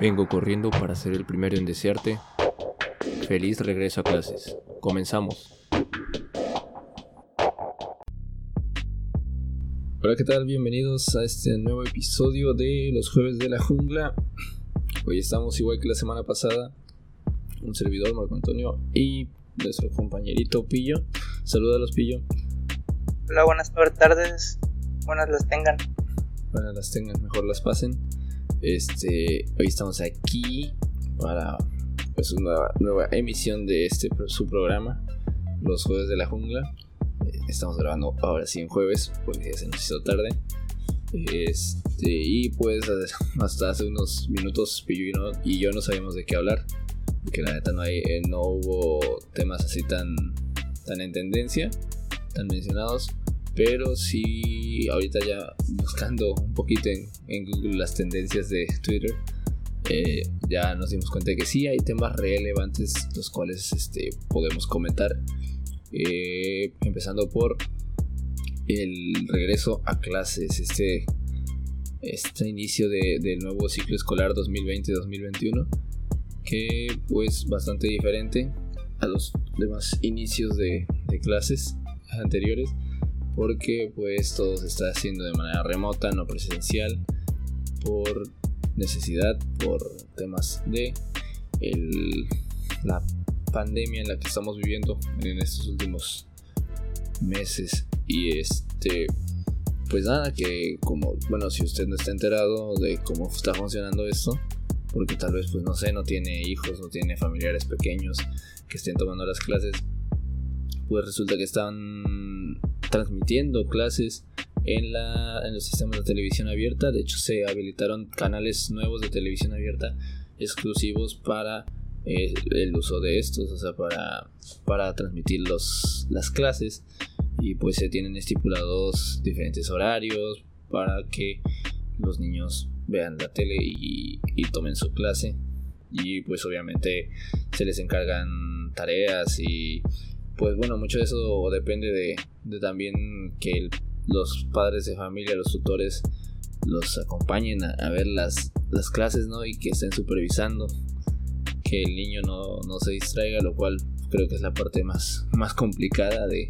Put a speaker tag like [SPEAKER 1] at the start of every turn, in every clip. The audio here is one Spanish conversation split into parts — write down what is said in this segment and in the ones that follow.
[SPEAKER 1] Vengo corriendo para ser el primero en desearte. Feliz regreso a clases. Comenzamos. Hola, ¿qué tal? Bienvenidos a este nuevo episodio de Los Jueves de la Jungla. Hoy estamos igual que la semana pasada. Un servidor, Marco Antonio, y nuestro compañerito Pillo. los Pillo.
[SPEAKER 2] Hola, buenas tardes. Buenas las tengan.
[SPEAKER 1] Buenas las tengan, mejor las pasen. Este, hoy estamos aquí para pues, una nueva emisión de este su programa, Los Jueves de la Jungla. Eh, estamos grabando ahora sí en jueves porque se nos hizo tarde. Este, y pues hasta hace unos minutos Pillo y, yo no sabíamos de qué hablar. Porque la neta no, hay, eh, no hubo temas así tan, tan en tendencia, tan mencionados pero sí ahorita ya buscando un poquito en, Google las tendencias de Twitter eh, ya nos dimos cuenta de que sí hay temas relevantes los cuales este, podemos comentar. Eh, empezando por el regreso a clases este este inicio del nuevo ciclo escolar 2020-2021 que pues bastante diferente a los demás inicios de clases anteriores porque pues todo se está haciendo de manera remota, no presencial, por necesidad, por temas de la pandemia en la que estamos viviendo en estos últimos meses. Y este pues nada que como bueno si usted no está enterado de cómo está funcionando esto porque tal vez pues no sé no tiene hijos no tiene familiares pequeños que estén tomando las clases pues resulta que están transmitiendo clases en, la, en los sistemas de televisión abierta. De hecho, se habilitaron canales nuevos de televisión abierta exclusivos para eh, el uso de estos, o sea, para, para transmitir los, las clases. Y pues se tienen estipulados diferentes horarios para que los niños vean la tele y, y tomen su clase. Y pues obviamente se les encargan tareas y pues bueno, mucho de eso depende de, también que los padres de familia, los tutores, los acompañen a, ver las, las, clases, ¿no? Y que estén supervisando, que el niño no, se distraiga, lo cual creo que es la parte más, más complicada de,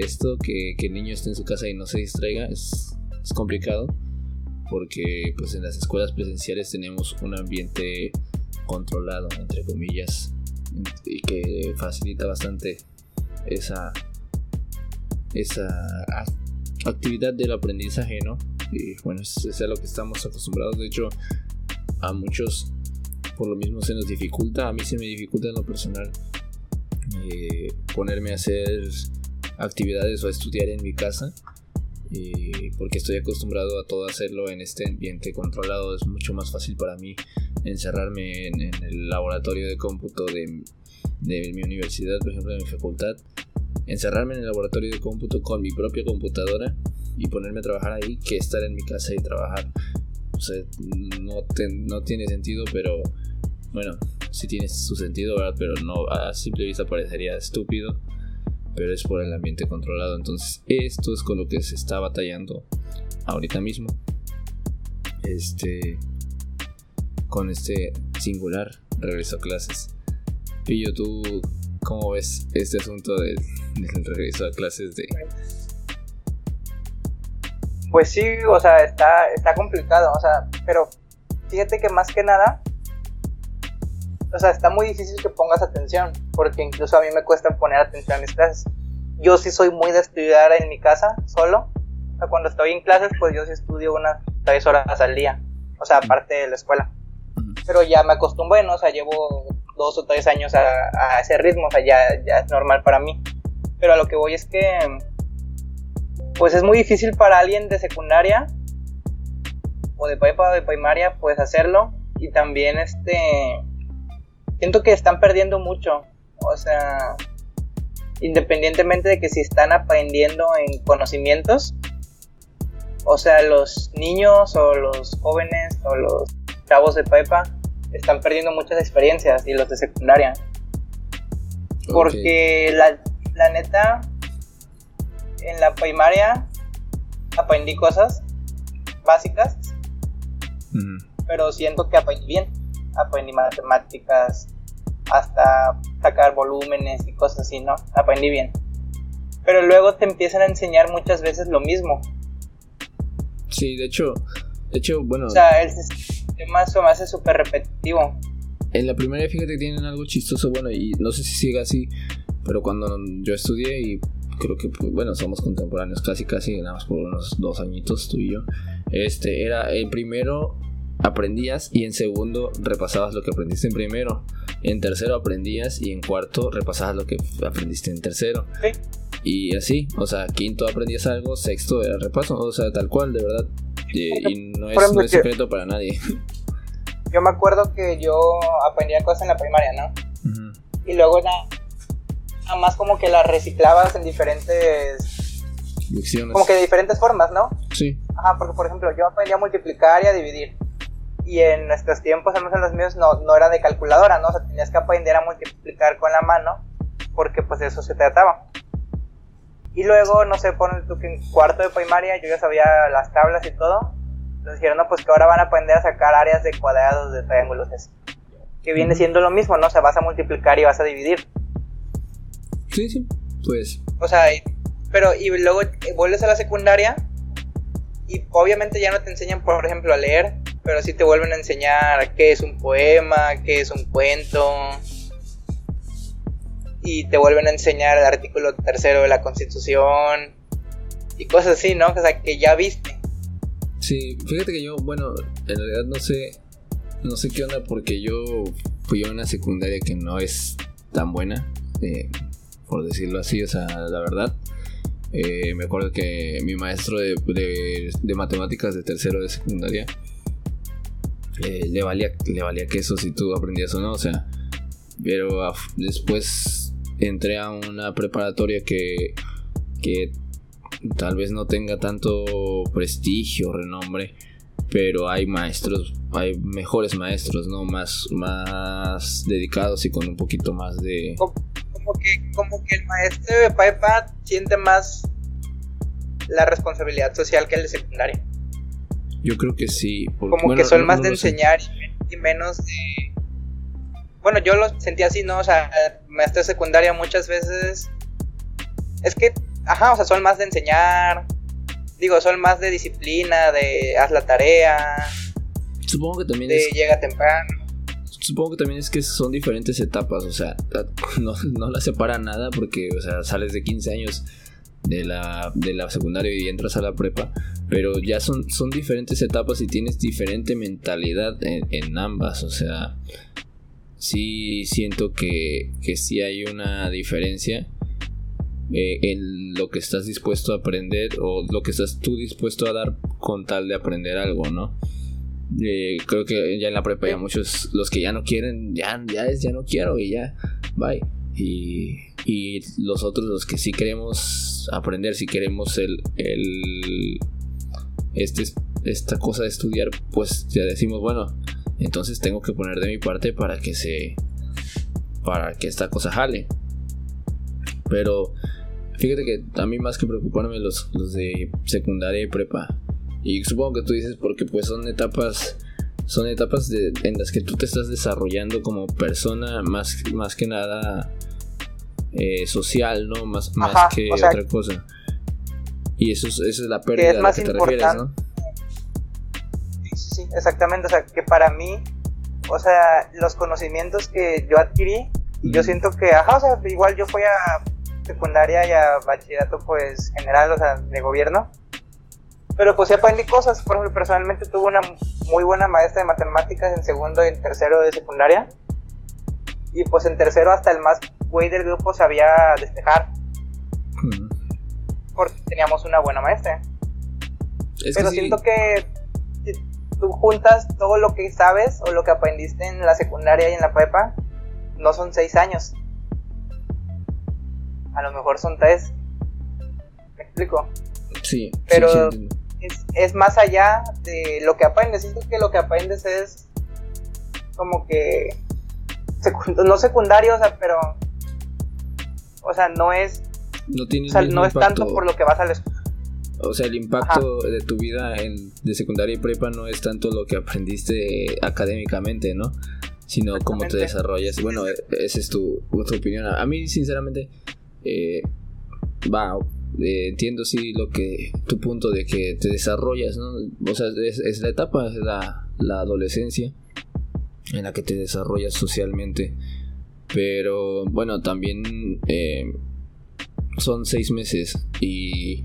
[SPEAKER 1] esto, que, el niño esté en su casa y no se distraiga, es, es complicado, porque pues en las escuelas presenciales tenemos un ambiente controlado, entre comillas, y que facilita bastante esa, esa actividad del aprendizaje, ¿no? Y bueno, es a lo que estamos acostumbrados. De hecho, a muchos por lo mismo se nos dificulta. A mí se me dificulta en lo personal eh, ponerme a hacer actividades o a estudiar en mi casa. Porque estoy acostumbrado a todo hacerlo en este ambiente controlado. Es mucho más fácil para mí encerrarme en, el laboratorio de cómputo de, mi universidad, por ejemplo, de mi facultad, encerrarme en el laboratorio de cómputo con mi propia computadora y ponerme a trabajar ahí que estar en mi casa y trabajar. O sea, no, no tiene sentido, pero bueno, sí tiene su sentido, ¿verdad? Pero a simple vista parecería estúpido, pero es por el ambiente controlado. Entonces, esto es con lo que se está batallando ahorita mismo. Este, con este singular regreso a clases. Pillo, ¿tú cómo ves este asunto del, regreso a clases de...
[SPEAKER 2] Pues sí, o sea, está, está complicado, o sea, pero fíjate que más que nada, o sea, está muy difícil que pongas atención, porque incluso a mí me cuesta poner atención a mis clases. Yo sí soy muy de estudiar en mi casa, solo. O sea, cuando estoy en clases, pues yo sí estudio unas tres horas al día, o sea, aparte de la escuela pero ya me acostumbré, ¿no? O sea, llevo dos o tres años a, ese ritmo, o sea, ya, ya, es normal para mí. Pero a lo que voy es que, pues es muy difícil para alguien de secundaria o de prepa o de primaria, pues hacerlo. Y también, este, siento que están perdiendo mucho. O sea, independientemente de que si están aprendiendo en conocimientos, o sea, los niños o los jóvenes o los chavos de prepa están perdiendo muchas experiencias y los de secundaria. Porque la, la neta, en la primaria aprendí cosas básicas pero siento que aprendí bien. Aprendí matemáticas, hasta sacar volúmenes y cosas así, ¿no? Aprendí bien. Pero luego te empiezan a enseñar muchas veces lo mismo.
[SPEAKER 1] Sí, de hecho, de hecho, bueno.
[SPEAKER 2] O sea, el sistema se me hace súper repetitivo.
[SPEAKER 1] En la primaria, fíjate que tienen algo chistoso, bueno, y no sé si sigue así, pero cuando yo estudié y creo que, pues, bueno, somos contemporáneos casi, casi, nada más por unos dos añitos tú y yo, este, era el primero aprendías y en segundo repasabas lo que aprendiste en primero. En tercero aprendías y en cuarto repasabas lo que aprendiste en tercero. Y así, o sea, quinto aprendías algo, sexto era repaso, o sea, tal cual, de verdad. y no es, secreto para nadie.
[SPEAKER 2] Yo me acuerdo que yo aprendía cosas en la primaria, ¿no? Y luego nada más como que las reciclabas en diferentes... Como que de diferentes formas, ¿no?
[SPEAKER 1] Sí.
[SPEAKER 2] Ajá, porque por ejemplo yo aprendí a multiplicar y a dividir y en nuestros tiempos, al menos en los míos, no, no era de calculadora, ¿no? O sea, tenías que aprender a multiplicar con la mano, porque pues de eso se trataba. Y luego, no sé, ponen tú que en cuarto de primaria yo ya sabía las tablas y todo. Entonces dijeron, no, pues que ahora van a aprender a sacar áreas de cuadrados, de triángulos, así. Que viene siendo lo mismo, ¿no? O sea, vas a multiplicar y vas a dividir.
[SPEAKER 1] Sí, sí, pues.
[SPEAKER 2] O sea, pero y luego vuelves a la secundaria y obviamente ya no te enseñan, por ejemplo, a leer, pero sí te vuelven a enseñar qué es un poema, qué es un cuento. Y te vuelven a enseñar el artículo tercero de la Constitución. Y cosas así, ¿no? O sea, que ya viste.
[SPEAKER 1] Sí, fíjate que yo, bueno, en realidad no sé, no sé qué onda porque yo fui a una secundaria que no es tan buena, eh, por decirlo así, o sea, la verdad. Eh, me acuerdo que mi maestro de, de, matemáticas de tercero de secundaria eh, le, valía, le valía queso si tú aprendías o no, o sea. Pero después entré a una preparatoria que, que tal vez no tenga tanto prestigio, renombre, pero hay maestros, hay mejores maestros, ¿no? Más, más dedicados y con un poquito más de...
[SPEAKER 2] Como, que, como que el maestro de Paipa siente más la responsabilidad social que el de secundaria.
[SPEAKER 1] Yo creo que sí.
[SPEAKER 2] Como que son más de enseñar y menos de... Bueno, yo lo sentí así, ¿no? O sea, maestro de secundaria muchas veces... Es que, ajá, o sea, son más de enseñar. Digo, son más de disciplina, de haz la tarea.
[SPEAKER 1] Supongo que también
[SPEAKER 2] de llega temprano.
[SPEAKER 1] Supongo que también es que son diferentes etapas, o sea, no, no la separa nada porque, o sea, sales de 15 años de la, de la secundaria y entras a la prepa, pero ya son, son diferentes etapas y tienes diferente mentalidad en, ambas, o sea, sí siento que, que sí hay una diferencia eh, en lo que estás dispuesto a aprender o lo que estás tú dispuesto a dar con tal de aprender algo, ¿no? Eh, creo que ya en la prepa ya muchos, los que ya no quieren, ya, ya es, ya no quiero y ya, bye. Y, y los otros, los que sí queremos aprender, si queremos el, el este, esta cosa de estudiar, pues ya decimos, bueno, entonces tengo que poner de mi parte para que se, para que esta cosa jale. Pero fíjate que a mí más que preocuparme los, los de secundaria y prepa. Y supongo que tú dices porque pues son etapas son etapas de, en las que tú te estás desarrollando como persona más, más que nada eh, social, ¿no? Más, más que otra cosa. Y eso es, esa es la pérdida
[SPEAKER 2] es a la que te refieres, ¿no? Sí, sí, exactamente. O sea, que para mí, o sea, los conocimientos que yo adquirí, y yo siento que, ajá, o sea, igual yo fui a secundaria y a bachillerato, pues, general, o sea, de gobierno. Pero pues sí aprendí cosas, por ejemplo, personalmente tuve una muy buena maestra de matemáticas en segundo y en tercero de secundaria. Y pues en tercero hasta el más güey del grupo sabía despejar. Porque teníamos una buena maestra. Pero siento que si tú juntas todo lo que sabes o lo que aprendiste en la secundaria y en la prepa, no son seis años. A lo mejor son tres. ¿Me explico?
[SPEAKER 1] Sí.
[SPEAKER 2] Pero es, es, más allá de lo que aprendes. Siento que lo que aprendes es como que no secundario, o sea, pero o sea, no es
[SPEAKER 1] no,
[SPEAKER 2] o sea, no es tanto por lo que vas a la escuela.
[SPEAKER 1] o sea, el impacto de tu vida en, de secundaria y prepa no es tanto lo que aprendiste académicamente, ¿no? Sino cómo te desarrollas. Bueno, esa es tu, tu opinión. A mí, sinceramente, eh, va, eh, entiendo sí lo que tu punto de que te desarrollas, ¿no? O sea, es, la etapa, es la, la, adolescencia en la que te desarrollas socialmente. Pero bueno, también eh, son seis meses y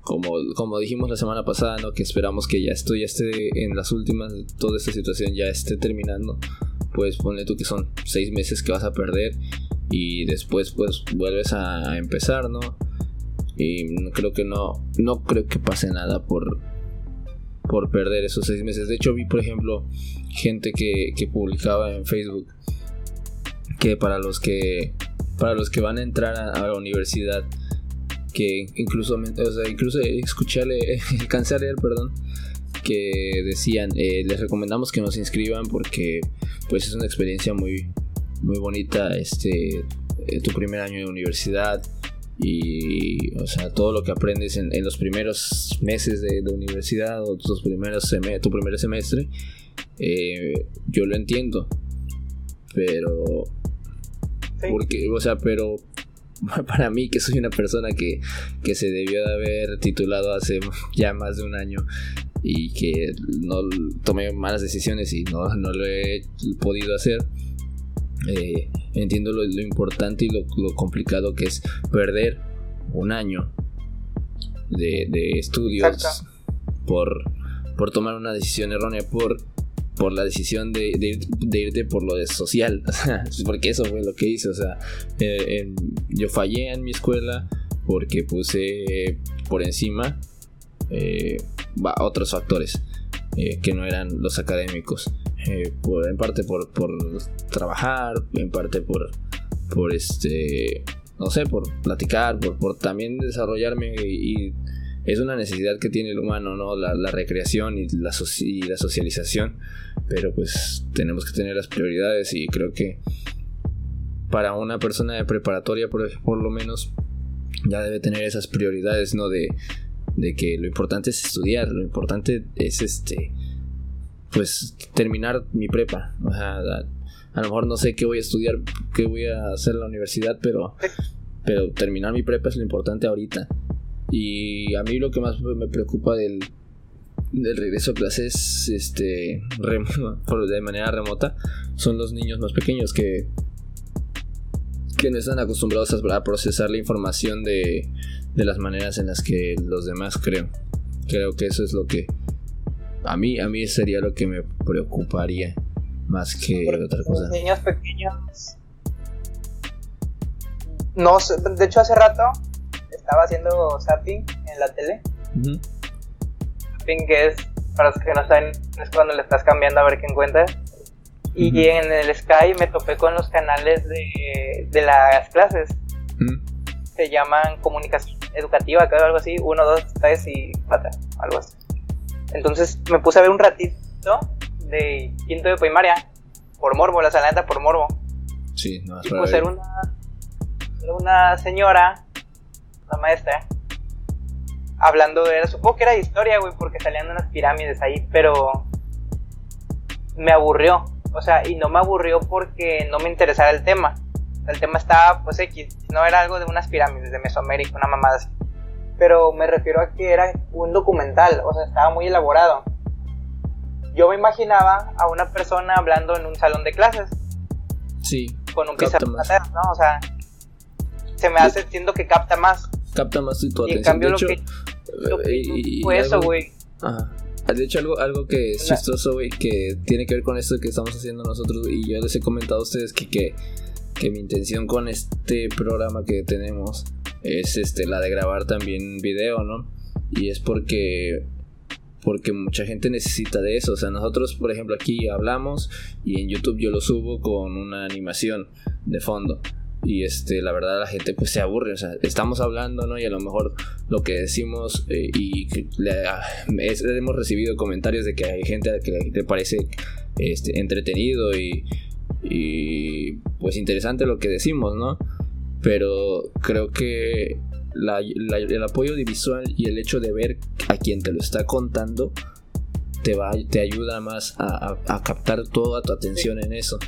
[SPEAKER 1] como, como dijimos la semana pasada, ¿no? Que esperamos que ya esto ya esté en las últimas, toda esta situación ya esté terminando. Pues ponle tú que son seis meses que vas a perder y después pues vuelves a empezar, ¿no? Y creo que no, no creo que pase nada por, por perder esos seis meses. De hecho, vi, por ejemplo, gente que, que publicaba en Facebook que para los que para los que van a entrar a, la universidad que incluso o sea, incluso escuché alcancé a leer perdón que decían eh, les recomendamos que nos inscriban porque pues es una experiencia muy muy bonita este eh, tu primer año de universidad y o sea todo lo que aprendes en, los primeros meses de, universidad o tus primeros tu primer semestre eh, yo lo entiendo pero porque o sea pero para mí que soy una persona que, que se debió de haber titulado hace ya más de un año y que no tomé malas decisiones y no, no lo he podido hacer eh, entiendo lo, importante y lo, complicado que es perder un año de, estudios por, por tomar una decisión errónea, por, por la decisión de, irte por lo de social, porque eso fue lo que hice, o sea, eh, yo fallé en mi escuela porque puse por encima eh, otros factores que no eran los académicos. Eh, en parte por, por trabajar, en parte por, por este, no sé, por platicar, por, por también desarrollarme y, es una necesidad que tiene el humano, ¿no? La, recreación y la, y la socialización, pero pues tenemos que tener las prioridades y creo que para una persona de preparatoria, por, por lo menos, ya debe tener esas prioridades, ¿no? De, de que lo importante es estudiar, lo importante es este pues terminar mi prepa. O sea, a, lo mejor no sé qué voy a estudiar, qué voy a hacer en la universidad, pero, pero terminar mi prepa es lo importante ahorita. Y a mí lo que más me preocupa del, del regreso a clases este, de manera remota son los niños más pequeños que, que no están acostumbrados a procesar la información de, de las maneras en las que los demás creo. Creo que eso es lo que a mí, a mí sería lo que me preocuparía más que otra cosa.
[SPEAKER 2] Los niños pequeños. No de hecho hace rato estaba haciendo zapping en la tele. Zapping que es, para los que no saben, es cuando le estás cambiando a ver qué encuentras. Y en el Sky me topé con los canales de, de las clases. Se llaman comunicación educativa, creo, algo así. Uno, dos, tres y cuatro, algo así. Entonces me puse a ver un ratito de quinto de primaria, por morbo, la salada por morbo.
[SPEAKER 1] Sí, no,
[SPEAKER 2] y puse una, una señora, una maestra, hablando de, supongo que era de historia, güey, porque salían unas pirámides ahí, pero me aburrió. O sea, y no me aburrió porque no me interesara el tema. El tema estaba, pues, X. No era algo de unas pirámides de Mesoamérica, una mamada así pero me refiero a que era un documental, o sea, estaba muy elaborado. Yo me imaginaba a una persona hablando en un salón de clases.
[SPEAKER 1] Sí.
[SPEAKER 2] Con un pizarrón, ¿no? O sea, se me hace, siendo que capta más.
[SPEAKER 1] Capta más tu
[SPEAKER 2] atención.
[SPEAKER 1] En cambio,
[SPEAKER 2] lo, que,
[SPEAKER 1] eh,
[SPEAKER 2] fue eso, güey.
[SPEAKER 1] Ajá. De hecho, algo, algo que es chistoso, güey, que tiene que ver con esto que estamos haciendo nosotros, y yo les he comentado a ustedes que, que, que mi intención con este programa que tenemos es este la de grabar también video, ¿no? Y es porque porque mucha gente necesita de eso, o sea, nosotros por ejemplo aquí hablamos y en YouTube yo lo subo con una animación de fondo. Y este la verdad la gente pues se aburre. O sea estamos hablando no y a lo mejor lo que decimos eh, y le, hemos recibido comentarios de que hay gente que le parece este entretenido y, y pues interesante lo que decimos no pero creo que el apoyo visual y el hecho de ver a quien te lo está contando te, va, te ayuda más a, captar toda tu atención en eso.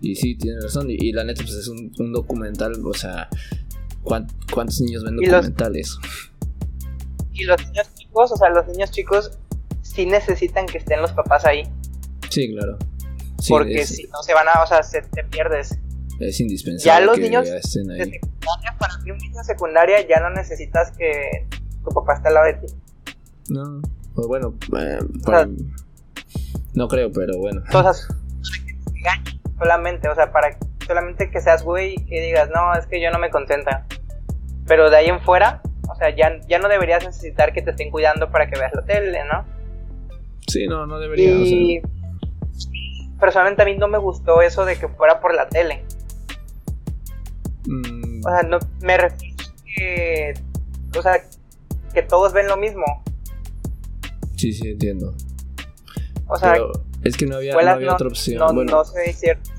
[SPEAKER 1] Y sí, tienes razón. Y, la neta, pues es un, documental, o sea, ¿cuántos niños ven documentales?
[SPEAKER 2] y los niños chicos, o sea, los niños chicos sí necesitan que estén los papás ahí.
[SPEAKER 1] Sí, claro.
[SPEAKER 2] porque si no se van a, o sea, se, te pierdes.
[SPEAKER 1] Es indispensable.
[SPEAKER 2] Ya los niños de secundaria, para un niño secundaria ya no necesitas que tu papá esté al lado de ti.
[SPEAKER 1] No, pues bueno, eh, no creo, pero bueno.
[SPEAKER 2] Entonces, solamente, o sea, para solamente que seas güey y que digas, no, es que yo no me concentra. Pero de ahí en fuera, o sea, ya, ya no deberías necesitar que te estén cuidando para que veas la tele, ¿no?
[SPEAKER 1] Sí, no, no debería. Y
[SPEAKER 2] personalmente a mí no me gustó eso de que fuera por la tele. Mm. O sea, no, me refiero que, o sea, que todos ven lo mismo.
[SPEAKER 1] Sí, sí, entiendo.
[SPEAKER 2] O sea,
[SPEAKER 1] es que no había, no había otra opción.
[SPEAKER 2] No, bueno, no sé cierto.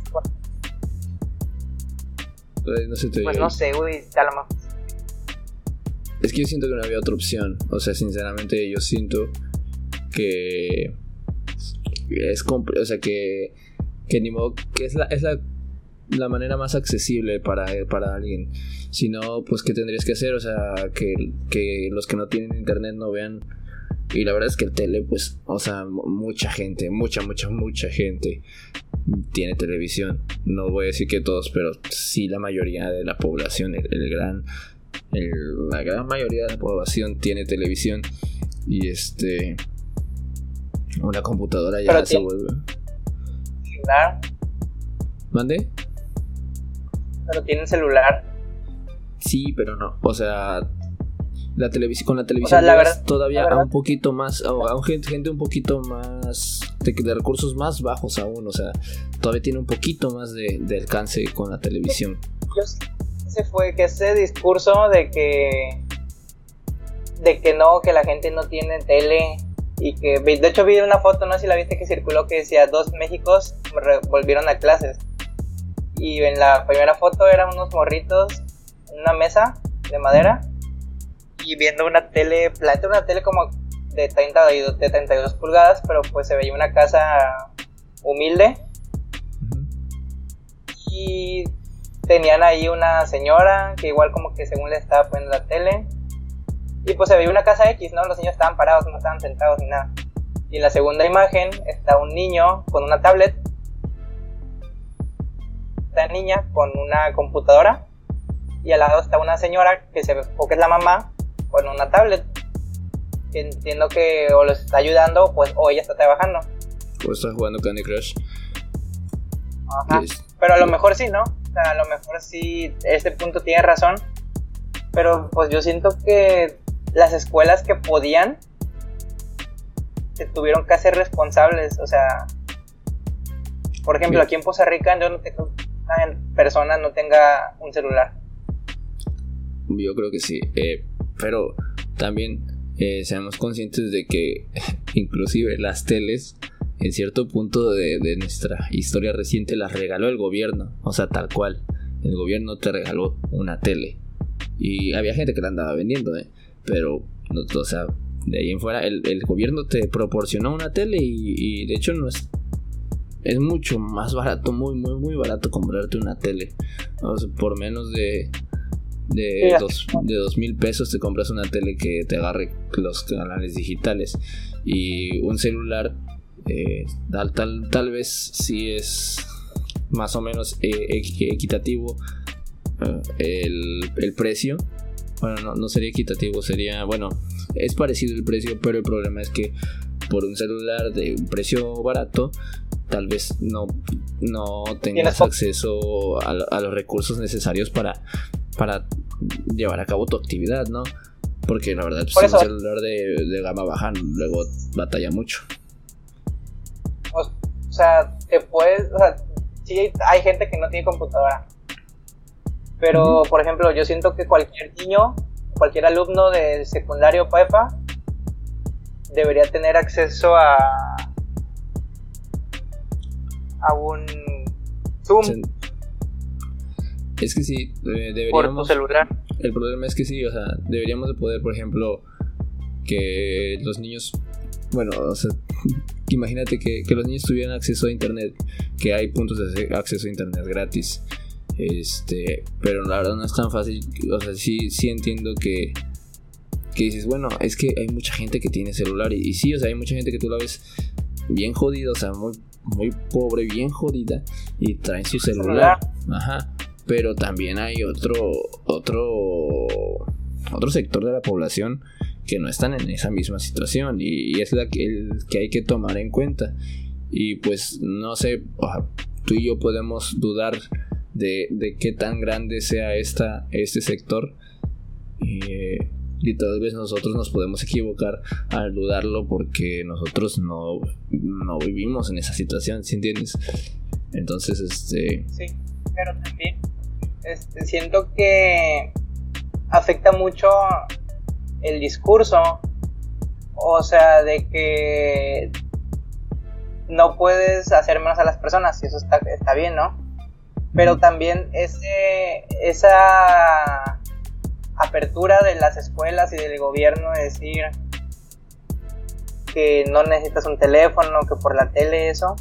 [SPEAKER 1] No sé, te
[SPEAKER 2] pues no sé, uy, a lo mejor.
[SPEAKER 1] Es que yo siento que no había otra opción. O sea, sinceramente, yo siento que es o sea que que ni modo que es la es la, la manera más accesible para, para alguien. Si no pues qué tendrías que hacer o sea que, que los que no tienen internet no vean. Y la verdad es que el tele pues o sea mucha gente mucha mucha mucha gente tiene televisión. No voy a decir que todos pero sí la mayoría de la población el, gran la gran mayoría de la población tiene televisión. Y este una computadora ya se vuelve. ¿Mande?
[SPEAKER 2] Pero tienen celular.
[SPEAKER 1] Sí, pero no. O sea, la televisión con la televisión la todavía a un poquito más a, un gente, gente, un poquito más de, recursos más bajos aún o sea todavía tiene un poquito más de, de alcance con la televisión
[SPEAKER 2] ese fue que ese discurso de que de que no que la gente no tiene tele y que de hecho vi una foto, no sé si la viste que circuló que decía dos Méxicos volvieron a clases y en la primera foto eran unos morritos en una mesa de madera y viendo una tele, una tele como de 30 de 32 pulgadas, pero pues se veía una casa humilde y tenían ahí una señora que igual como que según le estaba poniendo la tele y pues se veía una casa X, ¿no? Los niños estaban parados, no estaban sentados ni nada. Y en la segunda imagen está un niño con una tablet. Esta niña con una computadora. Y al lado está una señora que se ve, o que es la mamá, con una tablet. entiendo que o los está ayudando, pues, o ella está trabajando.
[SPEAKER 1] O está jugando Candy Crush.
[SPEAKER 2] Ajá. Pero a lo mejor sí, ¿no? O sea, a lo mejor sí, este punto tiene razón. Pero pues yo siento que las escuelas que podían se tuvieron que hacer responsables. O sea, por ejemplo, aquí en Costa Rica yo no tengo una persona no tenga un celular.
[SPEAKER 1] Yo creo que sí, eh, pero también eh, seamos conscientes de que inclusive las teles en cierto punto de, de, nuestra historia reciente las regaló el gobierno, o sea, tal cual. El gobierno te regaló una tele. Y había gente que la andaba vendiendo, ¿eh? Pero, o sea, de ahí en fuera, el, gobierno te proporcionó una tele y, de hecho no es... Es mucho más barato, muy, muy, muy barato comprarte una tele. por menos de, de, dos, de mil pesos te compras una tele que te agarre los canales digitales. Y un celular, eh, tal, tal, tal vez si es más o menos eh, equitativo eh, el, el precio bueno, no, sería equitativo, sería, bueno, es parecido el precio, pero el problema es que por un celular de un precio barato, tal vez no, no tengas acceso a, los recursos necesarios para, para llevar a cabo tu actividad, ¿no? Porque la verdad, pues, un celular de, gama baja luego batalla mucho.
[SPEAKER 2] O, sea, te puedes, o sea, sí hay gente que no tiene computadora pero, por ejemplo, yo siento que cualquier niño, cualquier alumno de secundario PAEPA debería tener acceso a, a un Zoom.
[SPEAKER 1] Es que sí, eh, deberíamos...
[SPEAKER 2] Por tu celular.
[SPEAKER 1] El problema es que sí, o sea, deberíamos de poder, por ejemplo, que los niños... Bueno, o sea, imagínate que, que los niños tuvieran acceso a internet, que hay puntos de acceso a internet gratis. Este, pero la verdad no es tan fácil. O sea, sí, sí entiendo que, que dices, bueno, es que hay mucha gente que tiene celular. Y, y sí, o sea, hay mucha gente que tú la ves bien jodida, o sea, muy, muy pobre, bien jodida. Y traen su celular. Ajá. Pero también hay otro, otro, otro sector de la población que no están en esa misma situación. Y, es la que, el, que hay que tomar en cuenta. Y pues no sé, tú y yo podemos dudar de, de qué tan grande sea esta, este sector. Eh, y tal vez nosotros nos podemos equivocar al dudarlo porque nosotros no, no vivimos en esa situación, ¿sí entiendes? Entonces, este...
[SPEAKER 2] Sí, pero también este, siento que afecta mucho el discurso, o sea, de que no puedes hacer menos a las personas, y eso está, está bien, ¿no? Pero también ese, esa apertura de las escuelas y del gobierno de decir que no necesitas un teléfono, que por la tele eso,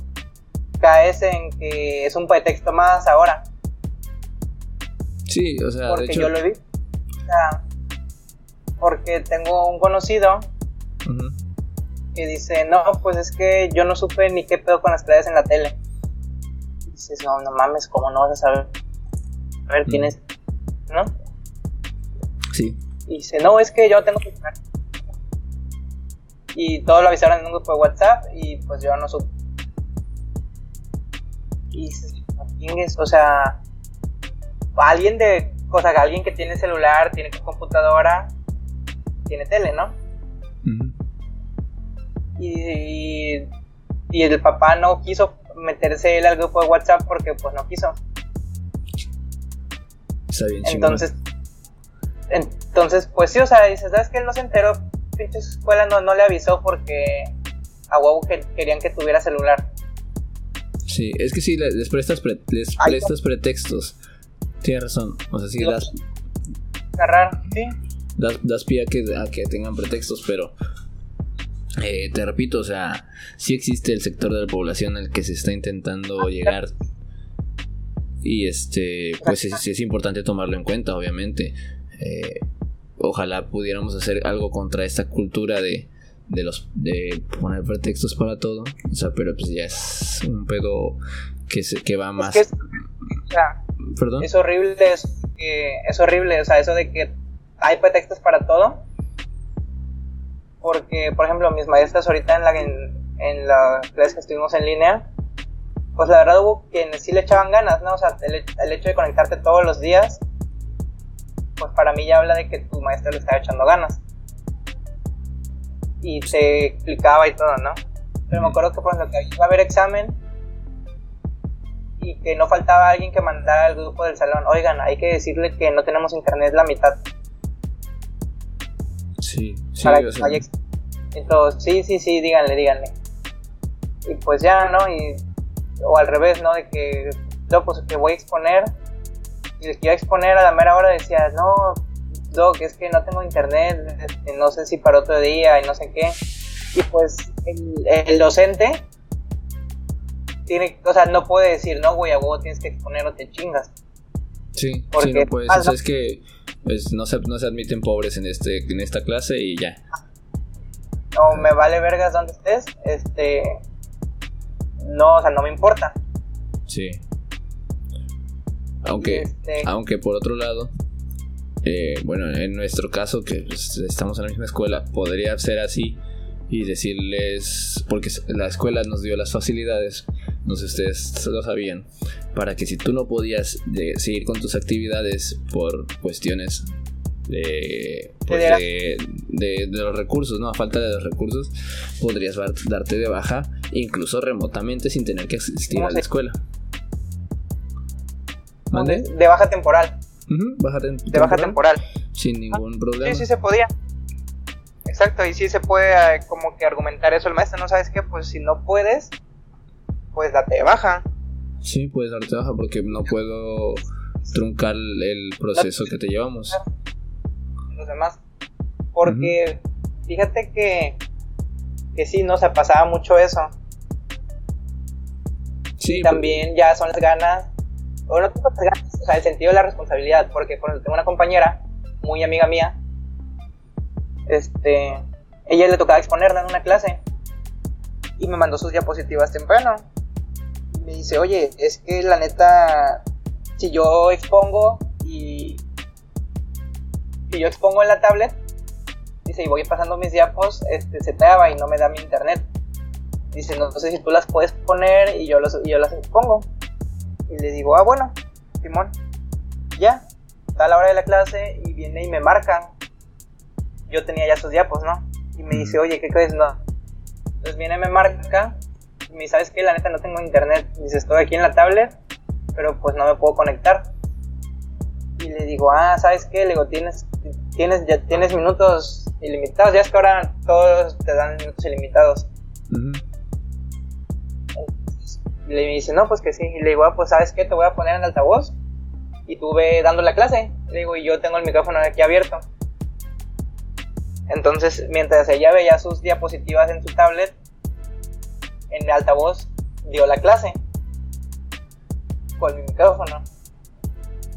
[SPEAKER 2] caes en que es un pretexto más ahora.
[SPEAKER 1] Sí, o sea,
[SPEAKER 2] porque yo lo vi. O sea, porque tengo un conocido que dice, no, pues es que yo no supe ni qué pedo con las clases en la tele. Y dices, no, no mames, ¿cómo no vas a saber? A ver, tienes, ¿no?
[SPEAKER 1] Sí.
[SPEAKER 2] Y dice, no, es que yo tengo que Y todo lo avisaron en un grupo de WhatsApp y pues yo no supe. Y dices, no o sea, alguien de, o sea, alguien que tiene celular, tiene computadora, tiene tele, ¿no? y, y, el papá no quiso meterse él al grupo de WhatsApp porque pues no quiso.
[SPEAKER 1] Está bien,
[SPEAKER 2] entonces, entonces, pues sí, o sea, dices, ¿sabes que Él no se enteró, pinche escuela no, no le avisó porque a huevo que querían que tuviera celular.
[SPEAKER 1] Sí, es que sí, les prestas, les prestas pretextos. Tienes razón, o sea, sí, das...
[SPEAKER 2] Agarrar, sí
[SPEAKER 1] das, pie a que, que tengan pretextos, pero eh, te repito, o sea, sí existe el sector de la población al que se está intentando llegar. Y este, pues es, es importante tomarlo en cuenta, obviamente. Eh, ojalá pudiéramos hacer algo contra esta cultura de, de los de poner pretextos para todo. O sea, pero pues ya es un pedo que se, que va más.
[SPEAKER 2] Es, ¿Perdón? es horrible, es, es horrible, o sea, eso de que hay pretextos para todo. Porque, por ejemplo, mis maestras ahorita en la, en, la clase que estuvimos en línea, pues la verdad hubo quienes sí le echaban ganas, ¿no? O sea, el, hecho de conectarte todos los días, pues para mí ya habla de que tu maestro le estaba echando ganas. Y te explicaba y todo, ¿no? Pero me acuerdo que por ejemplo que iba a haber examen y que no faltaba alguien que mandara al grupo del salón, oigan, hay que decirle que no tenemos internet la mitad.
[SPEAKER 1] Sí, sí,
[SPEAKER 2] Entonces, sí, sí, sí, díganle, díganle. Y pues ya, ¿no? Y, o al revés, ¿no? De que, yo pues que voy a exponer. Y de que iba a exponer a la mera hora decía, no, Doc, es que no tengo internet, este, no sé si para otro día y no sé qué. Y pues el, docente tiene, o sea, no puede decir, no, güey, a vos tienes que exponer o te chingas.
[SPEAKER 1] Sí, sí, no puedes. es que pues no se, no se admiten pobres en este en esta clase y ya.
[SPEAKER 2] No me vale vergas donde estés, este no, o sea, no me importa.
[SPEAKER 1] Sí. Aunque este aunque por otro lado eh, bueno, en nuestro caso que pues, estamos en la misma escuela, podría ser así y decirles, porque la escuela nos dio las facilidades, no sé si ustedes lo sabían, para que si tú no podías seguir con tus actividades por cuestiones de, pues de, los recursos, ¿no? A falta de los recursos, podrías darte de baja, incluso remotamente, sin tener que asistir a la escuela.
[SPEAKER 2] ¿Mande? De baja temporal.
[SPEAKER 1] de
[SPEAKER 2] baja temporal.
[SPEAKER 1] Sin ningún problema.
[SPEAKER 2] Sí, sí se podía. Exacto, y sí se puede eh, como que argumentar eso el maestro, ¿no sabes qué? Pues si no puedes, pues date de baja.
[SPEAKER 1] Sí, puedes darte de baja porque no puedo truncar el proceso que te llevamos.
[SPEAKER 2] Los demás. Porque fíjate que, que sí, no se pasaba mucho eso. Sí, y también ya son las ganas, o no tengo las ganas, o sea, el sentido de la responsabilidad, porque por tengo una compañera, muy amiga mía, este, ella le tocaba exponerla en una clase y me mandó sus diapositivas temprano. me dice, oye, es que la neta, si yo expongo y si yo expongo en la tablet, dice, y voy pasando mis diapos, este, se traba y no me da mi internet. Dice, no, sé si tú las puedes poner y yo, los, y yo las expongo. Y le digo, ah, bueno, Simón, ya, está la hora de la clase y viene y me marca. Yo tenía ya sus diapos, ¿no? Y me dice, oye, ¿qué crees? No. Entonces viene, me marca y me dice, ¿sabes qué? La neta no tengo internet. Dice, estoy aquí en la tablet, pero pues no me puedo conectar. Y le digo, ah, ¿sabes qué? Le digo, tienes, tienes, ya tienes minutos ilimitados. Ya es que ahora todos te dan minutos ilimitados. Y le dice, no, pues que sí. Y le digo, ah, pues ¿sabes qué? Te voy a poner en altavoz. Y tú ve dando la clase. Le digo, y yo tengo el micrófono aquí abierto. Entonces, mientras ella veía sus diapositivas en su tablet, en el altavoz dio la clase. Con mi micrófono.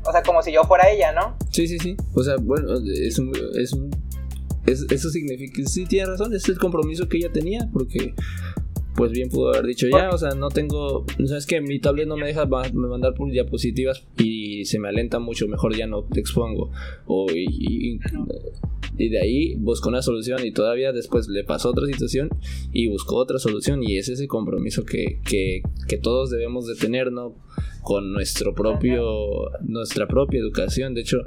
[SPEAKER 2] O sea, como si yo fuera ella, ¿no?
[SPEAKER 1] Sí, sí, sí. O sea, bueno, es un, es un eso significa, sí, tiene razón, es el compromiso que ella tenía, porque pues bien pudo haber dicho ya, o sea, no tengo, sabes que mi tablet no me deja mandar por diapositivas y se me alenta mucho, mejor ya no te expongo. O, y, de ahí buscó una solución y todavía después le pasó otra situación y buscó otra solución y es ese compromiso que, que, que todos debemos de tener, ¿no? Con nuestro propio, nuestra propia educación. De hecho,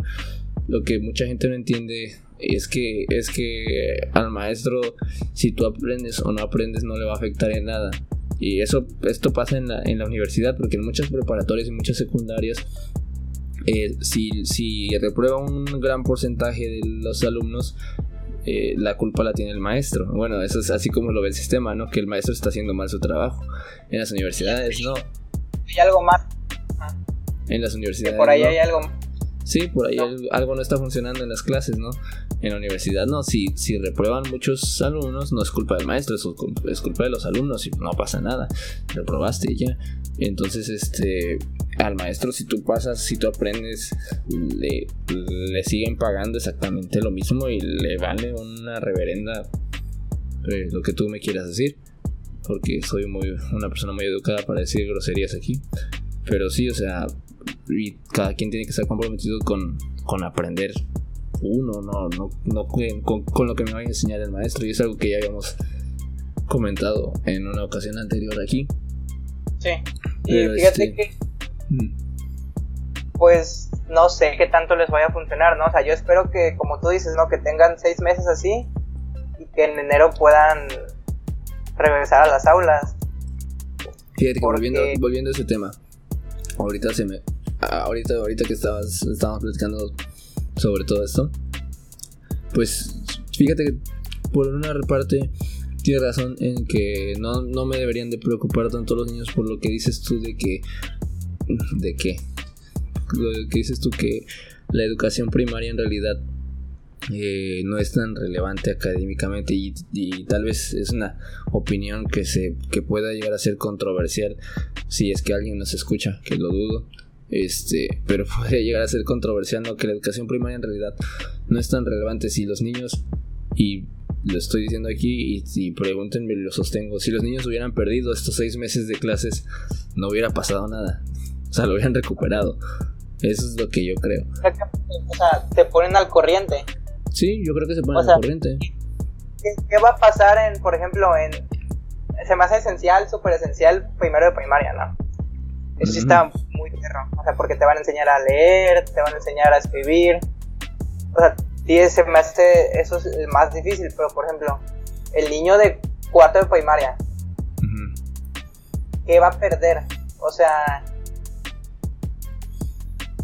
[SPEAKER 1] lo que mucha gente no entiende es que es que al maestro si tú aprendes o no aprendes no le va a afectar en nada y eso esto pasa en la, en la universidad porque en muchas preparatorias y muchas secundarias eh, si, si reprueba un gran porcentaje de los alumnos eh, la culpa la tiene el maestro. Bueno, eso es así como lo ve el sistema, ¿no? Que el maestro está haciendo mal su trabajo. En las universidades no.
[SPEAKER 2] Hay algo más.
[SPEAKER 1] En las universidades.
[SPEAKER 2] por ahí hay algo
[SPEAKER 1] Sí, por ahí algo no está funcionando en las clases, ¿no? En la universidad no, si, si reprueban muchos alumnos, no es culpa del maestro, es culpa, es culpa de los alumnos y no pasa nada, reprobaste y ya. Entonces, este, al maestro si tú pasas, si tú aprendes, le, le siguen pagando exactamente lo mismo y le vale una reverenda eh, lo que tú me quieras decir. Porque soy muy, una persona muy educada para decir groserías aquí. Pero sí, o sea, y cada quien tiene que estar comprometido con, con aprender uno, no, no, no con, con, lo que me vaya a enseñar el maestro. Y es algo que ya habíamos comentado en una ocasión anterior aquí.
[SPEAKER 2] Sí, y fíjate este, que. Mm. Pues no sé qué tanto les vaya a funcionar, ¿no? O sea, yo espero que, como tú dices, ¿no? Que tengan seis meses así y que en enero puedan regresar a las aulas.
[SPEAKER 1] Fíjate que volviendo, volviendo a ese tema, ahorita se me ahorita ahorita que estabas estábamos platicando sobre todo esto pues fíjate que por una parte tienes razón en que no, no me deberían de preocupar tanto los niños por lo que dices tú de que de que lo que dices tú que la educación primaria en realidad eh, no es tan relevante académicamente y, tal vez es una opinión que se que pueda llegar a ser controversial si es que alguien nos escucha que lo dudo. Este pero podría llegar a ser controversial no que la educación primaria en realidad no es tan relevante si los niños y lo estoy diciendo aquí y, y pregúntenme lo sostengo si los niños hubieran perdido estos seis meses de clases no hubiera pasado nada. O sea lo hubieran recuperado. Eso es lo que yo creo.
[SPEAKER 2] O sea te ponen al corriente
[SPEAKER 1] Sí, yo creo que se pone al corriente.
[SPEAKER 2] ¿qué, va a pasar en, por ejemplo, en... Se me hace esencial, súper esencial, primero de primaria, ¿no? Eso sí está muy perro. O sea, porque te van a enseñar a leer, te van a enseñar a escribir. O sea, sí, se me hace... Eso es el más difícil, pero, por ejemplo, el niño de cuarto de primaria, ¿qué va a perder? O sea...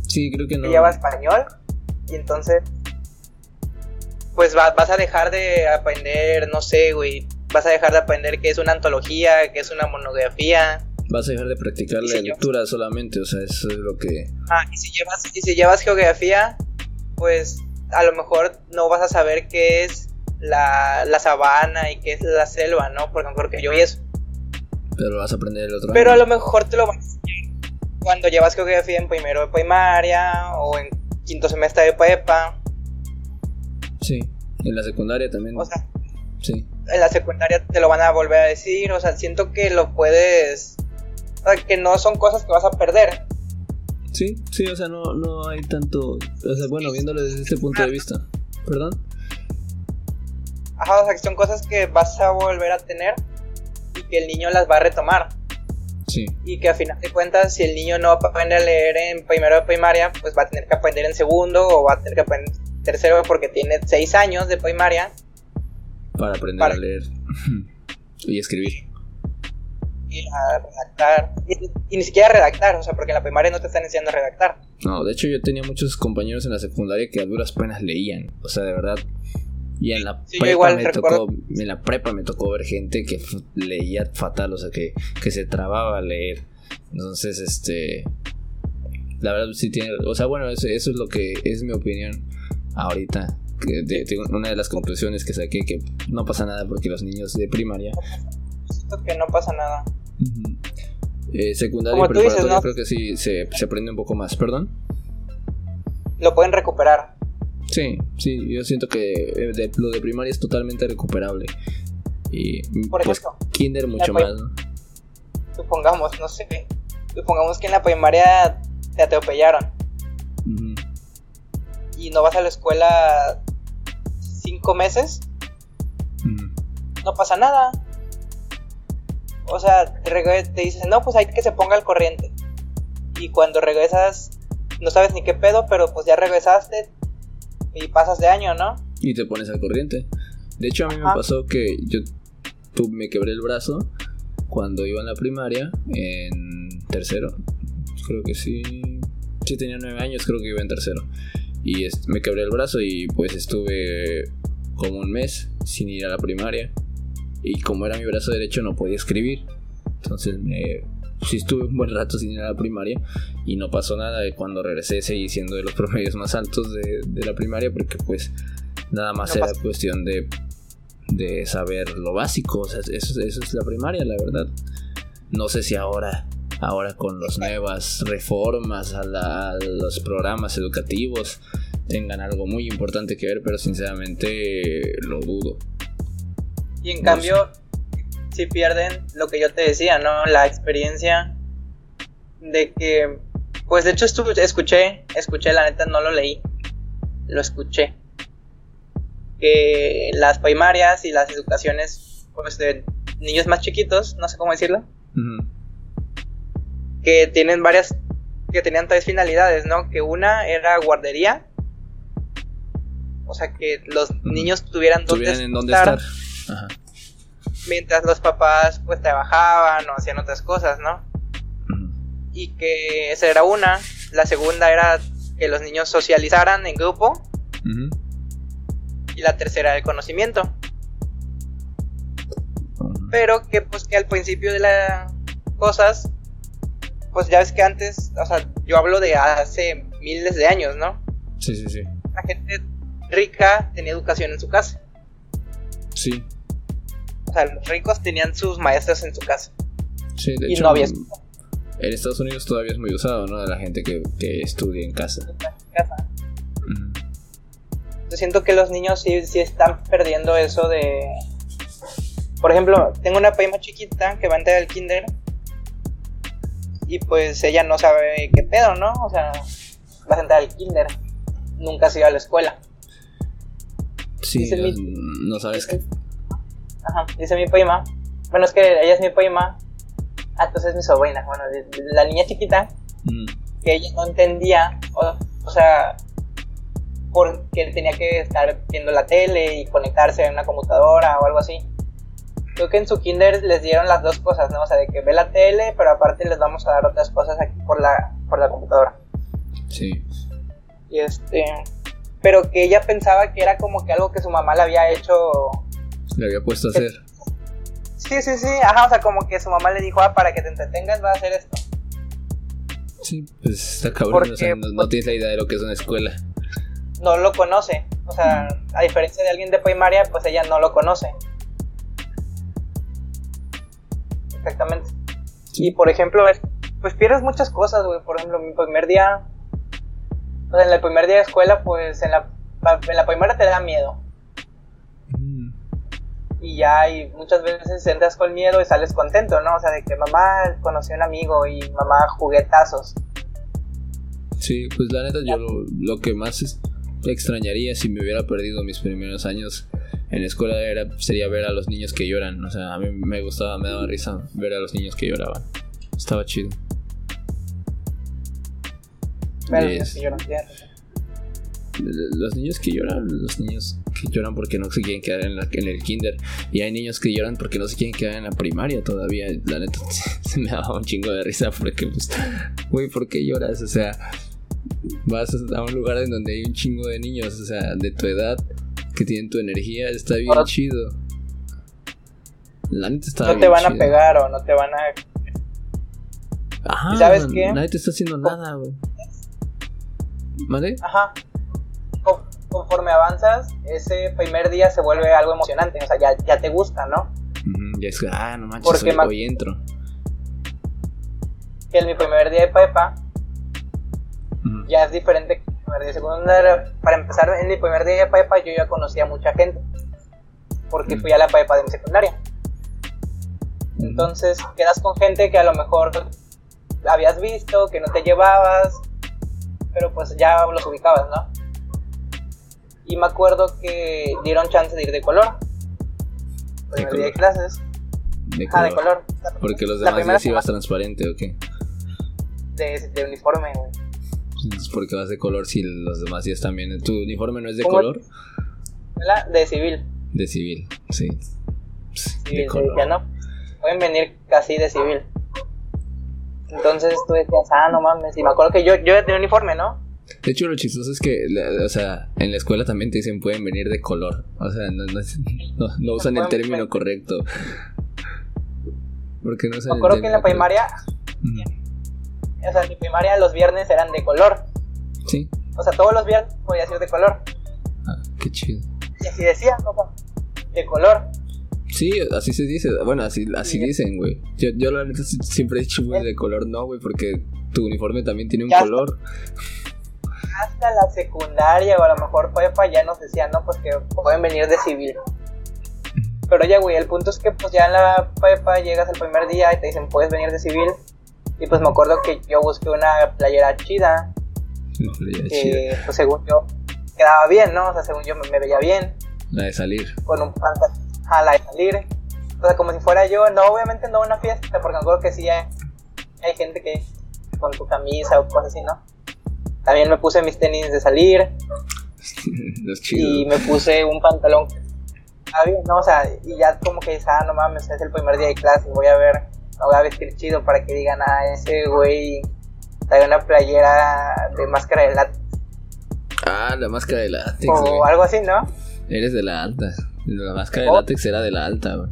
[SPEAKER 1] Sí, creo que no.
[SPEAKER 2] Lleva español y entonces pues vas a dejar de aprender, no sé, güey, vas a dejar de aprender qué es una antología, qué es una monografía,
[SPEAKER 1] vas a dejar de practicar la lectura solamente, o sea, eso es lo que...
[SPEAKER 2] Ah, y si llevas, y si llevas geografía, pues a lo mejor no vas a saber qué es la, la sabana y qué es la selva, ¿no? Porque no que yo vi eso.
[SPEAKER 1] Pero lo vas a aprender el otro
[SPEAKER 2] Pero a lo mejor te lo vas a enseñar cuando llevas geografía en primero de primaria o en quinto semestre de prepa.
[SPEAKER 1] Sí, en la secundaria también.
[SPEAKER 2] O sea,
[SPEAKER 1] sí.
[SPEAKER 2] En la secundaria te lo van a volver a decir, o sea, siento que lo puedes... O sea, que no son cosas que vas a perder.
[SPEAKER 1] Sí, sí, o sea, no, no hay tanto... O sea, bueno, viéndolo desde este punto de vista. ¿Perdón?
[SPEAKER 2] Ajá, o sea, que son cosas que vas a volver a tener y que el niño las va a retomar.
[SPEAKER 1] Sí.
[SPEAKER 2] Y que a final de cuentas, si el niño no aprende a leer en primero de primaria, pues va a tener que aprender en segundo o va a tener que aprender en tercero porque tiene seis años de primaria.
[SPEAKER 1] Para aprender a leer y escribir.
[SPEAKER 2] Y a redactar. Y, y, ni siquiera redactar, o sea, porque en la primaria no te están enseñando a redactar.
[SPEAKER 1] No, de hecho yo tenía muchos compañeros en la secundaria que a duras penas leían. O sea, de verdad, y en la prepa me tocó, en la prepa me tocó ver gente que leía fatal, o sea que, que se trababa a leer. Entonces, este la verdad sí tiene, o sea, bueno, eso, es lo que es mi opinión ahorita. Que de, una de las conclusiones que saqué que no pasa nada porque los niños de primaria
[SPEAKER 2] siento que no pasa nada.
[SPEAKER 1] eh, secundaria y preparatoria creo que sí se, se aprende un poco más, perdón.
[SPEAKER 2] Lo pueden recuperar.
[SPEAKER 1] Sí, sí, yo siento que eh, lo de primaria es totalmente recuperable. Y
[SPEAKER 2] Por
[SPEAKER 1] pues, kinder mucho más, ¿no?
[SPEAKER 2] Supongamos, no sé, supongamos que en la primaria te atropellaron. Y no vas a la escuela cinco meses. No pasa nada. O sea, te, te dicen, no, pues hay que se ponga al corriente. Y cuando regresas, no sabes ni qué pedo, pero pues ya regresaste, y pasas de año, ¿no?
[SPEAKER 1] Y te pones al corriente. De hecho, a mí me pasó que yo tú, me quebré el brazo cuando iba en la primaria, en tercero. Creo que sí. Sí, tenía nueve años, creo que iba en tercero. Y me quebré el brazo y pues estuve como un mes sin ir a la primaria. Y como era mi brazo derecho, no podía escribir. Entonces me sí estuve un buen rato sin ir a la primaria y no pasó nada. Cuando regresé seguí siendo de los promedios más altos de, la primaria porque pues nada más era cuestión de, de saber lo básico. O sea, eso, eso es la primaria, la verdad. No sé si ahora ahora con las nuevas reformas a, los programas educativos tengan algo muy importante que ver, pero sinceramente lo dudo.
[SPEAKER 2] Y en cambio, si pierden lo que yo te decía, ¿no? La experiencia de que, pues de hecho escuché, escuché, la neta no lo leí, lo escuché, que las primarias y las educaciones, pues de niños más chiquitos, no sé cómo decirlo, que tienen varias, que tenían tres finalidades, ¿no? Que una era guardería, o sea, que los niños tuvieran,
[SPEAKER 1] ¿Tuvieran dónde, estar. Ajá
[SPEAKER 2] mientras los papás pues trabajaban o hacían otras cosas, ¿no? Y que esa era una. La segunda era que los niños socializaran en grupo. Y la tercera el conocimiento. Pero que pues que al principio de las cosas, pues ya ves que antes, o sea, yo hablo de hace miles de años, ¿no?
[SPEAKER 1] Sí, sí, sí.
[SPEAKER 2] La gente rica tenía educación en su casa.
[SPEAKER 1] Sí.
[SPEAKER 2] O sea, los ricos tenían sus maestros en su casa.
[SPEAKER 1] Sí, de y hecho. No había en Estados Unidos todavía es muy usado, ¿no? De la gente que, que estudia en casa.
[SPEAKER 2] Yo siento que los niños sí, sí están perdiendo eso de. Por ejemplo, tengo una prima chiquita que va a entrar al kinder. Y pues ella no sabe qué pedo, ¿no? O sea, va a entrar al kinder. Nunca se iba a la escuela.
[SPEAKER 1] Sí, no sabes qué
[SPEAKER 2] Ajá, dice mi prima. Bueno, es que ella es mi prima. Ah, entonces es mi sobrina. Bueno, la niña chiquita. Mm. Que ella no entendía. O, sea, porque tenía que estar viendo la tele y conectarse a una computadora o algo así. Creo que en su kinder les dieron las dos cosas, ¿no? O sea, de que ve la tele, pero aparte les vamos a dar otras cosas aquí por la, por la computadora.
[SPEAKER 1] Sí.
[SPEAKER 2] Y este. Pero que ella pensaba que era como que algo que su mamá le había hecho
[SPEAKER 1] le había puesto a hacer.
[SPEAKER 2] Sí, sí, sí, ajá, o sea, como que su mamá le dijo, ah, para que te entretengas va a hacer esto.
[SPEAKER 1] Sí, pues está cabrón, o sea, no, no
[SPEAKER 2] pues
[SPEAKER 1] tienes la idea de lo que es una escuela.
[SPEAKER 2] No lo conoce, o sea, a diferencia de alguien de primaria, pues ella no lo conoce. Exactamente. Y por ejemplo, es- pues pierdes muchas cosas, güey. Por ejemplo, mi primer día, o sea, en el primer día de escuela, pues en la, en la primaria te da miedo.
[SPEAKER 1] Mm,
[SPEAKER 2] y ya y muchas veces entras con miedo y sales contento, ¿no? O sea, de que mamá conocí a un amigo y mamá juguetazos.
[SPEAKER 1] Sí, pues la neta yo lo, lo que más es- extrañaría si me hubiera perdido mis primeros años en la escuela era, sería ver a los niños que lloran. O sea, a mí me gustaba, me daba risa ver a los niños que lloraban. Estaba chido.
[SPEAKER 2] Pero
[SPEAKER 1] Yes.
[SPEAKER 2] sí, yo no entiendo.
[SPEAKER 1] Los niños que lloran, los niños que lloran porque no se quieren quedar en, la- en el kinder. Y hay niños que lloran porque no se quieren quedar en la primaria todavía. La neta, se me daba un chingo de risa porque, pues, güey, ¿por qué lloras? O sea, vas a un lugar en donde hay un chingo de niños, o sea, de tu edad, que tienen tu energía, está bien chido. La neta está
[SPEAKER 2] No te van a pegar o no te van a...
[SPEAKER 1] Ajá,
[SPEAKER 2] ¿Y sabes qué?
[SPEAKER 1] Nadie te está haciendo nada, güey. ¿Vale?
[SPEAKER 2] Ajá. Con- Conforme avanzas, ese primer día se vuelve algo emocionante, o sea, ya, ya te gusta, ¿no?
[SPEAKER 1] Ya es que, ah, no manches,
[SPEAKER 2] Porque
[SPEAKER 1] hoy,
[SPEAKER 2] ma-
[SPEAKER 1] hoy entro.
[SPEAKER 2] Que en mi primer día de prepa
[SPEAKER 1] Ujú.
[SPEAKER 2] ya es diferente primer día de secundaria. Para empezar, en mi primer día de prepa yo ya conocía a mucha gente, porque
[SPEAKER 1] Mm.
[SPEAKER 2] fui a la prepa de mi secundaria. Entonces quedas con gente que a lo mejor habías visto, que no te llevabas, pero pues ya los ubicabas, ¿no? Y me acuerdo que dieron chance de ir de color. Primer día de clases.
[SPEAKER 1] De
[SPEAKER 2] Ah, de
[SPEAKER 1] color. Porque los demás días ibas transparente, ¿o qué?
[SPEAKER 2] de, de uniforme, güey.
[SPEAKER 1] Pues, porque vas de color si los demás días también. ¿Tu uniforme no es de color?
[SPEAKER 2] De civil.
[SPEAKER 1] De civil, sí.
[SPEAKER 2] Sí,
[SPEAKER 1] de color.
[SPEAKER 2] decía, no. Pueden venir casi de civil. Entonces tú decías, ah, no mames. Y me acuerdo que yo, yo ya tenía uniforme, ¿no?
[SPEAKER 1] De hecho, lo chistoso es que, o sea, en la escuela también te dicen pueden venir de color. O sea, no, no, no- no usan el término correcto. Porque no usan
[SPEAKER 2] Me
[SPEAKER 1] el
[SPEAKER 2] acuerdo que en la primaria,
[SPEAKER 1] correcto.
[SPEAKER 2] O sea, en mi primaria los viernes eran de color.
[SPEAKER 1] Sí.
[SPEAKER 2] O sea, todos los viernes podía ser de color.
[SPEAKER 1] Ah, qué chido.
[SPEAKER 2] Y así decía, ¿no? de color.
[SPEAKER 1] Sí, así se dice. Bueno, así, así
[SPEAKER 2] Sí.
[SPEAKER 1] dicen, güey. Yo, yo la neta siempre he dicho, güey, de color no, güey, porque tu uniforme también tiene un
[SPEAKER 2] Ya
[SPEAKER 1] color.
[SPEAKER 2] Hasta la secundaria o a lo mejor prepa ya nos decían, no, pues que pueden venir de civil. Pero ya, güey, el punto es que pues ya en la prepa llegas el primer día y te dicen, puedes venir de civil. Y pues me acuerdo que yo busqué una playera chida,
[SPEAKER 1] Ya, chido.
[SPEAKER 2] que pues según yo quedaba bien, ¿no? O sea, según yo me, me veía bien,
[SPEAKER 1] La de salir.
[SPEAKER 2] con un pantalón a la de salir. O sea, como si fuera yo, no, obviamente no una fiesta, porque me acuerdo que sí hay, hay gente que con tu camisa o cosas así, ¿no? También me puse mis tenis de salir
[SPEAKER 1] Los
[SPEAKER 2] y
[SPEAKER 1] chidos.
[SPEAKER 2] me puse un pantalón. Ah, bien, ¿no? O sea, y ya como que dices, ah, no mames, es el primer día de clase, voy a ver, me voy a vestir chido para que digan, ah, ese güey trae una playera de máscara de látex
[SPEAKER 1] Ah, la máscara de látex,
[SPEAKER 2] o
[SPEAKER 1] güey.
[SPEAKER 2] algo así, ¿no?
[SPEAKER 1] Eres de la alta. La máscara de
[SPEAKER 2] Oh.
[SPEAKER 1] látex era de la alta, güey.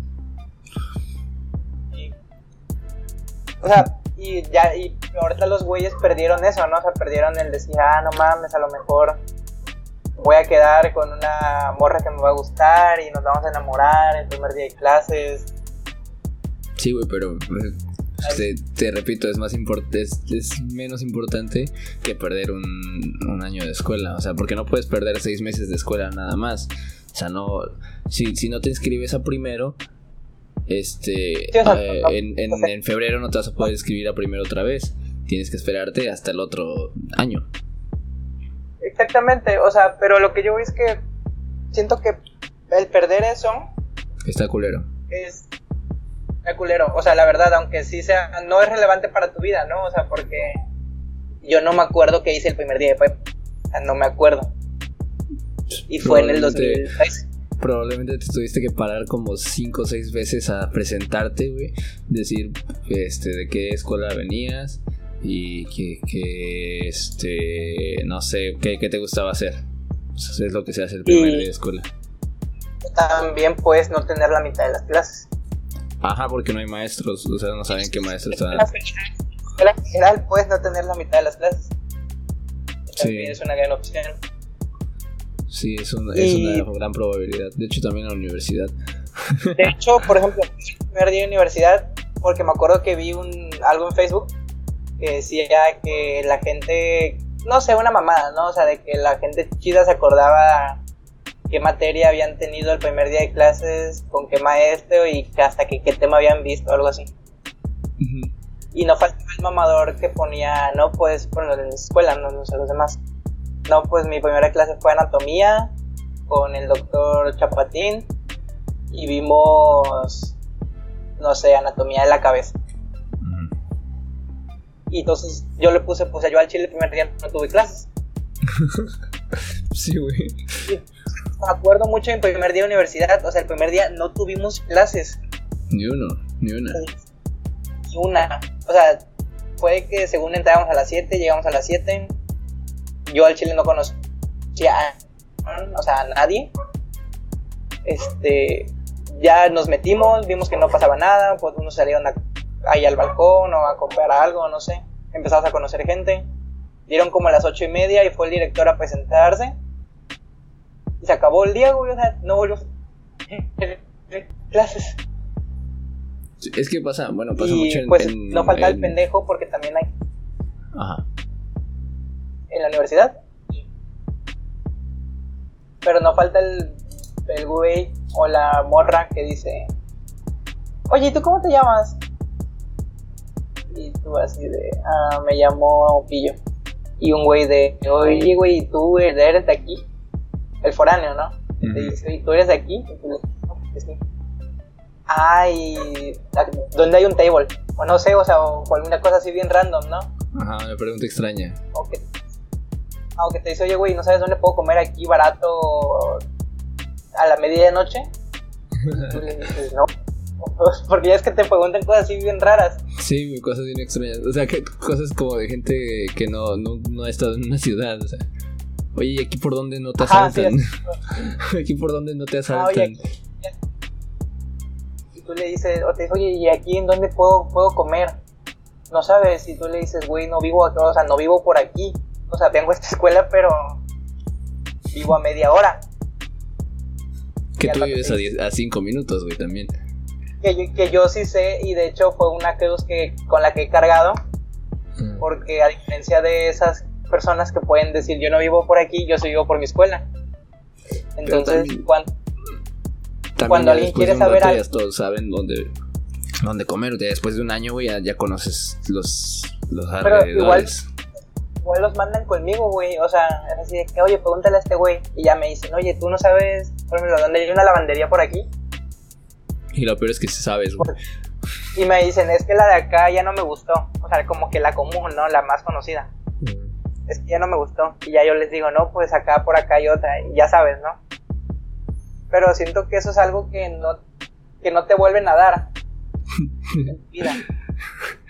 [SPEAKER 2] O sea, y ya, y ahorita los güeyes perdieron eso, ¿no? O sea, perdieron el decir, ah, no mames, a lo mejor voy a quedar con una morra que me va a gustar y nos vamos a enamorar el primer día de clases.
[SPEAKER 1] Sí, güey, pero te, te repito, es más importante, es, es menos importante que perder un, un año de escuela. O sea, porque no puedes perder seis meses de escuela nada más. O sea, no. Si, si no te inscribes a primero, este.
[SPEAKER 2] Sí, o sea,
[SPEAKER 1] eh,
[SPEAKER 2] no-
[SPEAKER 1] en, en, en febrero no te vas a poder inscribir a primero otra vez. Tienes que esperarte hasta el otro año.
[SPEAKER 2] Exactamente, o sea, pero lo que yo veo es que siento que el perder eso
[SPEAKER 1] Está culero.
[SPEAKER 2] es está culero. O sea, la verdad, aunque sí sea, no es relevante para tu vida, ¿no? O sea, porque yo no me acuerdo qué hice el primer día de prepa. O sea, no me acuerdo. Y fue en el
[SPEAKER 1] Probablemente-
[SPEAKER 2] 2013.
[SPEAKER 1] Probablemente te tuviste que parar como cinco o seis veces a presentarte, güey. Decir, este, de qué escuela venías y que, que este, no sé, qué, qué te gustaba hacer. Eso es lo que se hace el primer
[SPEAKER 2] Y-
[SPEAKER 1] día de escuela.
[SPEAKER 2] También puedes no tener la mitad de las clases.
[SPEAKER 1] Ajá, porque no hay maestros, o sea, no saben qué maestro está.
[SPEAKER 2] En general puedes no tener la mitad de las clases. También es una gran opción.
[SPEAKER 1] Sí, es una, es una gran probabilidad. De hecho, también en la universidad.
[SPEAKER 2] De hecho, por ejemplo, el primer día de universidad, porque me acuerdo que vi un, algo en Facebook que decía que la gente, no sé, una mamada, ¿no? O sea, de que la gente chida se acordaba qué materia habían tenido el primer día de clases, con qué maestro y hasta que, qué tema habían visto, algo así. Y no faltaba el mamador que ponía, no, pues, bueno, en la escuela, no, no sé, los demás. No, pues mi primera clase fue anatomía con el doctor Chapatín y vimos, no sé, anatomía de la cabeza. Y entonces yo le puse, pues yo al chile el primer día no tuve clases.
[SPEAKER 1] sí, güey.
[SPEAKER 2] Me acuerdo mucho en primer día de universidad, o sea, el primer día no tuvimos clases.
[SPEAKER 1] Ni uno, ni una.
[SPEAKER 2] Ni una. O sea, fue que según entrábamos a las 7, llegamos a las 7. Yo al chile no conocía, o sea, a nadie. Este, ya nos metimos, vimos que no pasaba nada, pues unos salieron ahí al balcón o a comprar algo, no sé. Empezamos a conocer gente. Dieron como a las ocho y media y fue el director a presentarse. Y se acabó el día, güey, o sea, no volvió clases.
[SPEAKER 1] Es que pasa, bueno, pasa mucho en,
[SPEAKER 2] pues, no falta el pendejo porque también hay.
[SPEAKER 1] Ajá.
[SPEAKER 2] En la universidad. Pero no falta el, el güey o la morra que dice, oye, ¿y tú cómo te llamas? Y tú así de, ah, me llamo Pillo. Y un güey de, oye, güey, ¿y tú eres de aquí? El foráneo, ¿no? Te dice, ¿y tú eres de aquí? Y tú no, pues sí. Ay, ¿dónde hay un table? O no sé, o sea, o, alguna cosa así bien random, ¿no?
[SPEAKER 1] Ajá, una pregunta extraña.
[SPEAKER 2] O que, te dice, oye, güey, ¿no sabes dónde puedo comer aquí barato a la medianoche? Y no. Porque ya es que te preguntan cosas así bien raras.
[SPEAKER 1] Sí, cosas bien extrañas. O sea, que cosas como de gente que no, no, no ha estado en una ciudad. O sea, oye, ¿y aquí por dónde no te asaltan? aquí por dónde no te asaltan.
[SPEAKER 2] y tú le dices, o te dices, oye, ¿y aquí en dónde puedo, puedo comer? No sabes, y tú le dices, güey, no vivo aquí, o sea, no vivo por aquí. O sea, tengo esta escuela, pero vivo a media hora.
[SPEAKER 1] Que tú vives a 5 minutos, güey, también.
[SPEAKER 2] Que yo, que yo sí sé, y de hecho fue una cruz que, con la que he cargado, mm. porque a diferencia de esas personas que pueden decir yo no vivo por aquí, yo soy vivo por mi escuela. Entonces, cuando, cuando alguien quiere saber
[SPEAKER 1] algo... todos saben dónde, dónde comer, después de un año, güey, ya, conoces los, los alrededores
[SPEAKER 2] igual los mandan conmigo, güey. O sea, es así de que, oye, pregúntale a este güey. Y ya me dicen, oye, tú no sabes, por ejemplo, dónde hay una lavandería por aquí.
[SPEAKER 1] Y lo peor es que sí sabes, güey.
[SPEAKER 2] Y me dicen, es que la de acá ya no me gustó. O sea, como que la común, ¿no? La más conocida. Mm. Es que ya no me gustó. Y ya yo les digo, no, pues acá por acá hay otra. Y ya sabes, ¿no? Pero siento que eso es algo que no, que no te vuelven a dar. vida.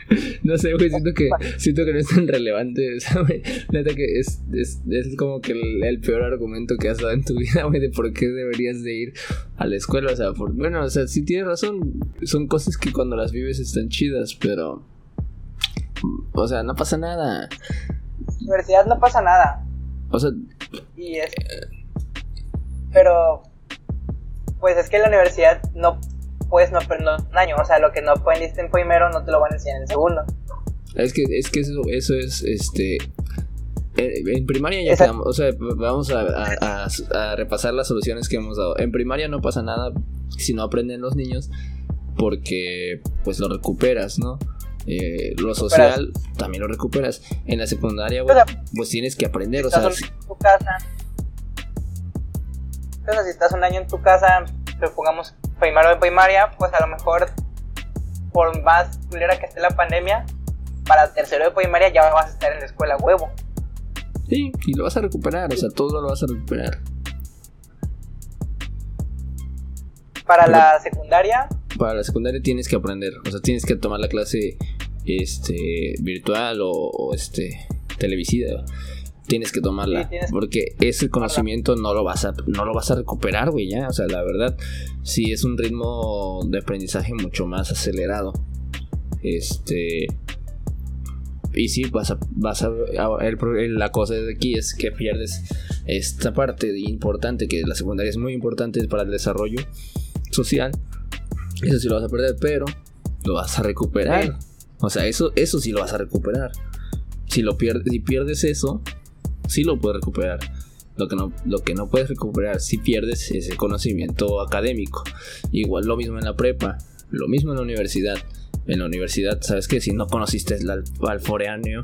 [SPEAKER 1] No sé, güey, siento que, siento que no es tan relevante. O sea, güey, neta que es, es, es como que el, peor argumento que has dado en tu vida, güey, de por qué deberías de ir a la escuela. O sea, por, bueno, o sea, sí tienes razón. Son cosas que cuando las vives están chidas, pero. O sea, no pasa nada.
[SPEAKER 2] Universidad no pasa nada.
[SPEAKER 1] O sea.
[SPEAKER 2] Y es. Pero. Pues es que la universidad no pues no, no un año. O sea, lo que no decir en primero no te lo van a enseñar en segundo.
[SPEAKER 1] Es que, es que eso, eso es, este... En primaria ya quedamos, o sea, vamos a, a, repasar las soluciones que hemos dado. En primaria no pasa nada si no aprenden los niños porque pues lo recuperas, ¿no? Eh, lo social también lo recuperas. En la secundaria, pues tienes que aprender, o sea... Si...
[SPEAKER 2] Tu casa. Entonces, si estás un año en tu casa, te pongamos primero de primaria, pues a lo mejor, por más culera que esté la pandemia, para tercero de primaria ya vas a estar en la escuela huevo.
[SPEAKER 1] Sí, y lo vas a recuperar, o sea, todo lo vas a recuperar.
[SPEAKER 2] Para la secundaria.
[SPEAKER 1] Para la secundaria tienes que aprender, o sea, tienes que tomar la clase este virtual o, este televisiva tienes que tomarla. porque ese conocimiento no lo vas a, no lo vas a recuperar, güey, ya. O sea, la verdad, sí es un ritmo de aprendizaje mucho más acelerado. Este. Y sí, vas a, vas a, la cosa de aquí es que pierdes esta parte importante, que la secundaria es muy importante para el desarrollo social. Eso sí lo vas a perder, pero lo vas a recuperar. O sea, eso, eso sí lo vas a recuperar. Si lo pierdes, si pierdes eso, sí lo puedes recuperar. Lo que, no, lo que no puedes recuperar si pierdes es el conocimiento académico. Igual lo mismo en la prepa, lo mismo en la universidad en la universidad, sabes que si no conociste el alforeáneo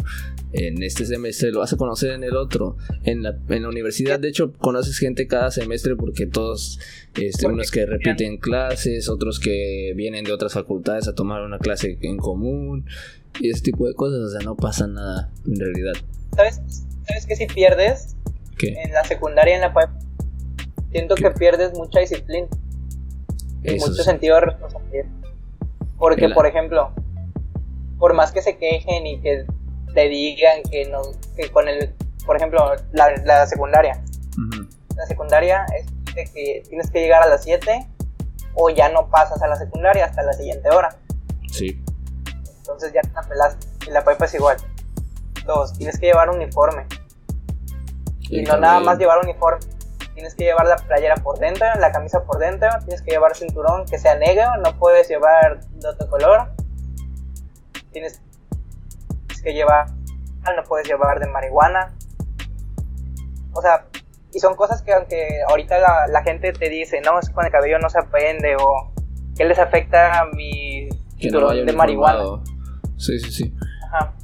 [SPEAKER 1] en este semestre, lo vas a conocer en el otro. En la, en la universidad, de hecho, conoces gente cada semestre porque todos, este, unos que repiten clases, otros que vienen de otras facultades a tomar una clase en común y ese tipo de cosas, o sea, no pasa nada en realidad.
[SPEAKER 2] ¿Sabes, ¿sabes que si pierdes? En la secundaria, en la siento que pierdes mucha disciplina. Y mucho sentido de responsabilidad. Porque, por ejemplo, por más que se quejen y que te digan que no, que con el, por ejemplo, la, secundaria. La secundaria es de que tienes que llegar a las 7 o ya no pasas a la secundaria hasta la siguiente hora.
[SPEAKER 1] Sí.
[SPEAKER 2] Entonces ya te la pelaste. Y la pipa es igual. Dos, tienes que llevar uniforme. Y, no nada más llevar uniforme. Tienes que llevar la playera por dentro, la camisa por dentro, tienes que llevar cinturón que sea negro, no puedes llevar de otro color. Tienes que llevar, no puedes llevar de marihuana. O sea, y son cosas que aunque ahorita la, gente te dice, no, es con el cabello no se aprende o que les afecta a mi cinturón de marihuana.
[SPEAKER 1] Sí, sí, sí.
[SPEAKER 2] Ajá.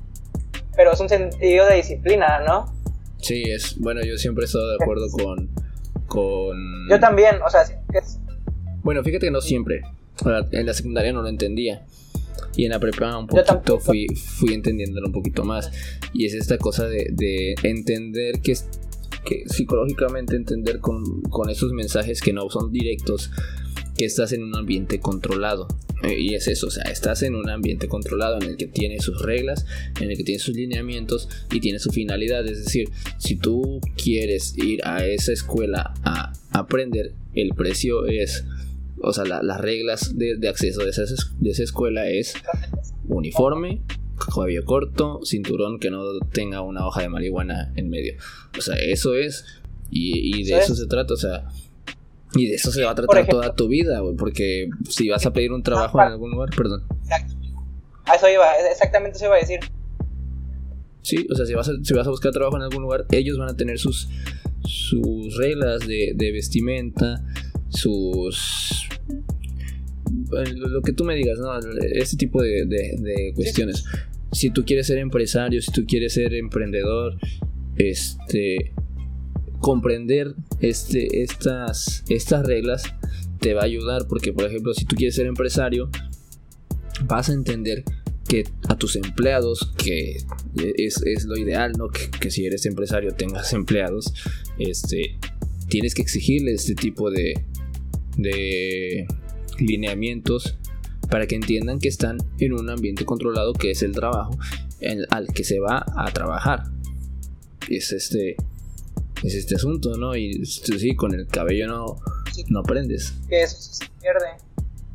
[SPEAKER 2] Pero es un sentido de disciplina, ¿no?
[SPEAKER 1] Sí, es, bueno, yo siempre he estado de acuerdo con, con...
[SPEAKER 2] Yo también, o sea,
[SPEAKER 1] Bueno, fíjate que no siempre. En la secundaria no lo entendía. Y en la prepa un poquito fui, fui entendiéndolo un poquito más. Y es esta cosa de, entender que, que psicológicamente entender con, con esos mensajes que no son directos, que estás en un ambiente controlado. Eh, y es eso, o sea, estás en un ambiente controlado en el que tiene sus reglas, en el que tiene sus lineamientos y tiene su finalidad. Es decir, si tú quieres ir a esa escuela a aprender, el precio es, o sea, las reglas de, acceso de esa, de esa escuela es uniforme, cabello corto, cinturón que no tenga una hoja de marihuana en medio. O sea, eso es, y, de eso se trata, o sea y de eso se va a tratar toda tu vida, güey, porque si vas a pedir un trabajo en algún lugar, perdón.
[SPEAKER 2] A eso iba, exactamente eso iba a decir.
[SPEAKER 1] Sí, o sea, si vas a, si vas a buscar trabajo en algún lugar, ellos van a tener sus, sus reglas de, de vestimenta, sus... Lo que tú me digas, ¿no? Ese tipo de, de, cuestiones. Si tú quieres ser empresario, si tú quieres ser emprendedor, este comprender este, estas, estas reglas te va a ayudar porque por ejemplo si tú quieres ser empresario vas a entender que a tus empleados, que es, lo ideal, ¿no? Que, si eres empresario tengas empleados, este, tienes que exigirle este tipo de, de lineamientos para que entiendan que están en un ambiente controlado que es el trabajo al que se va a trabajar. Es este es este asunto, ¿no? Y sí, con el cabello no, no aprendes.
[SPEAKER 2] Que eso se pierde.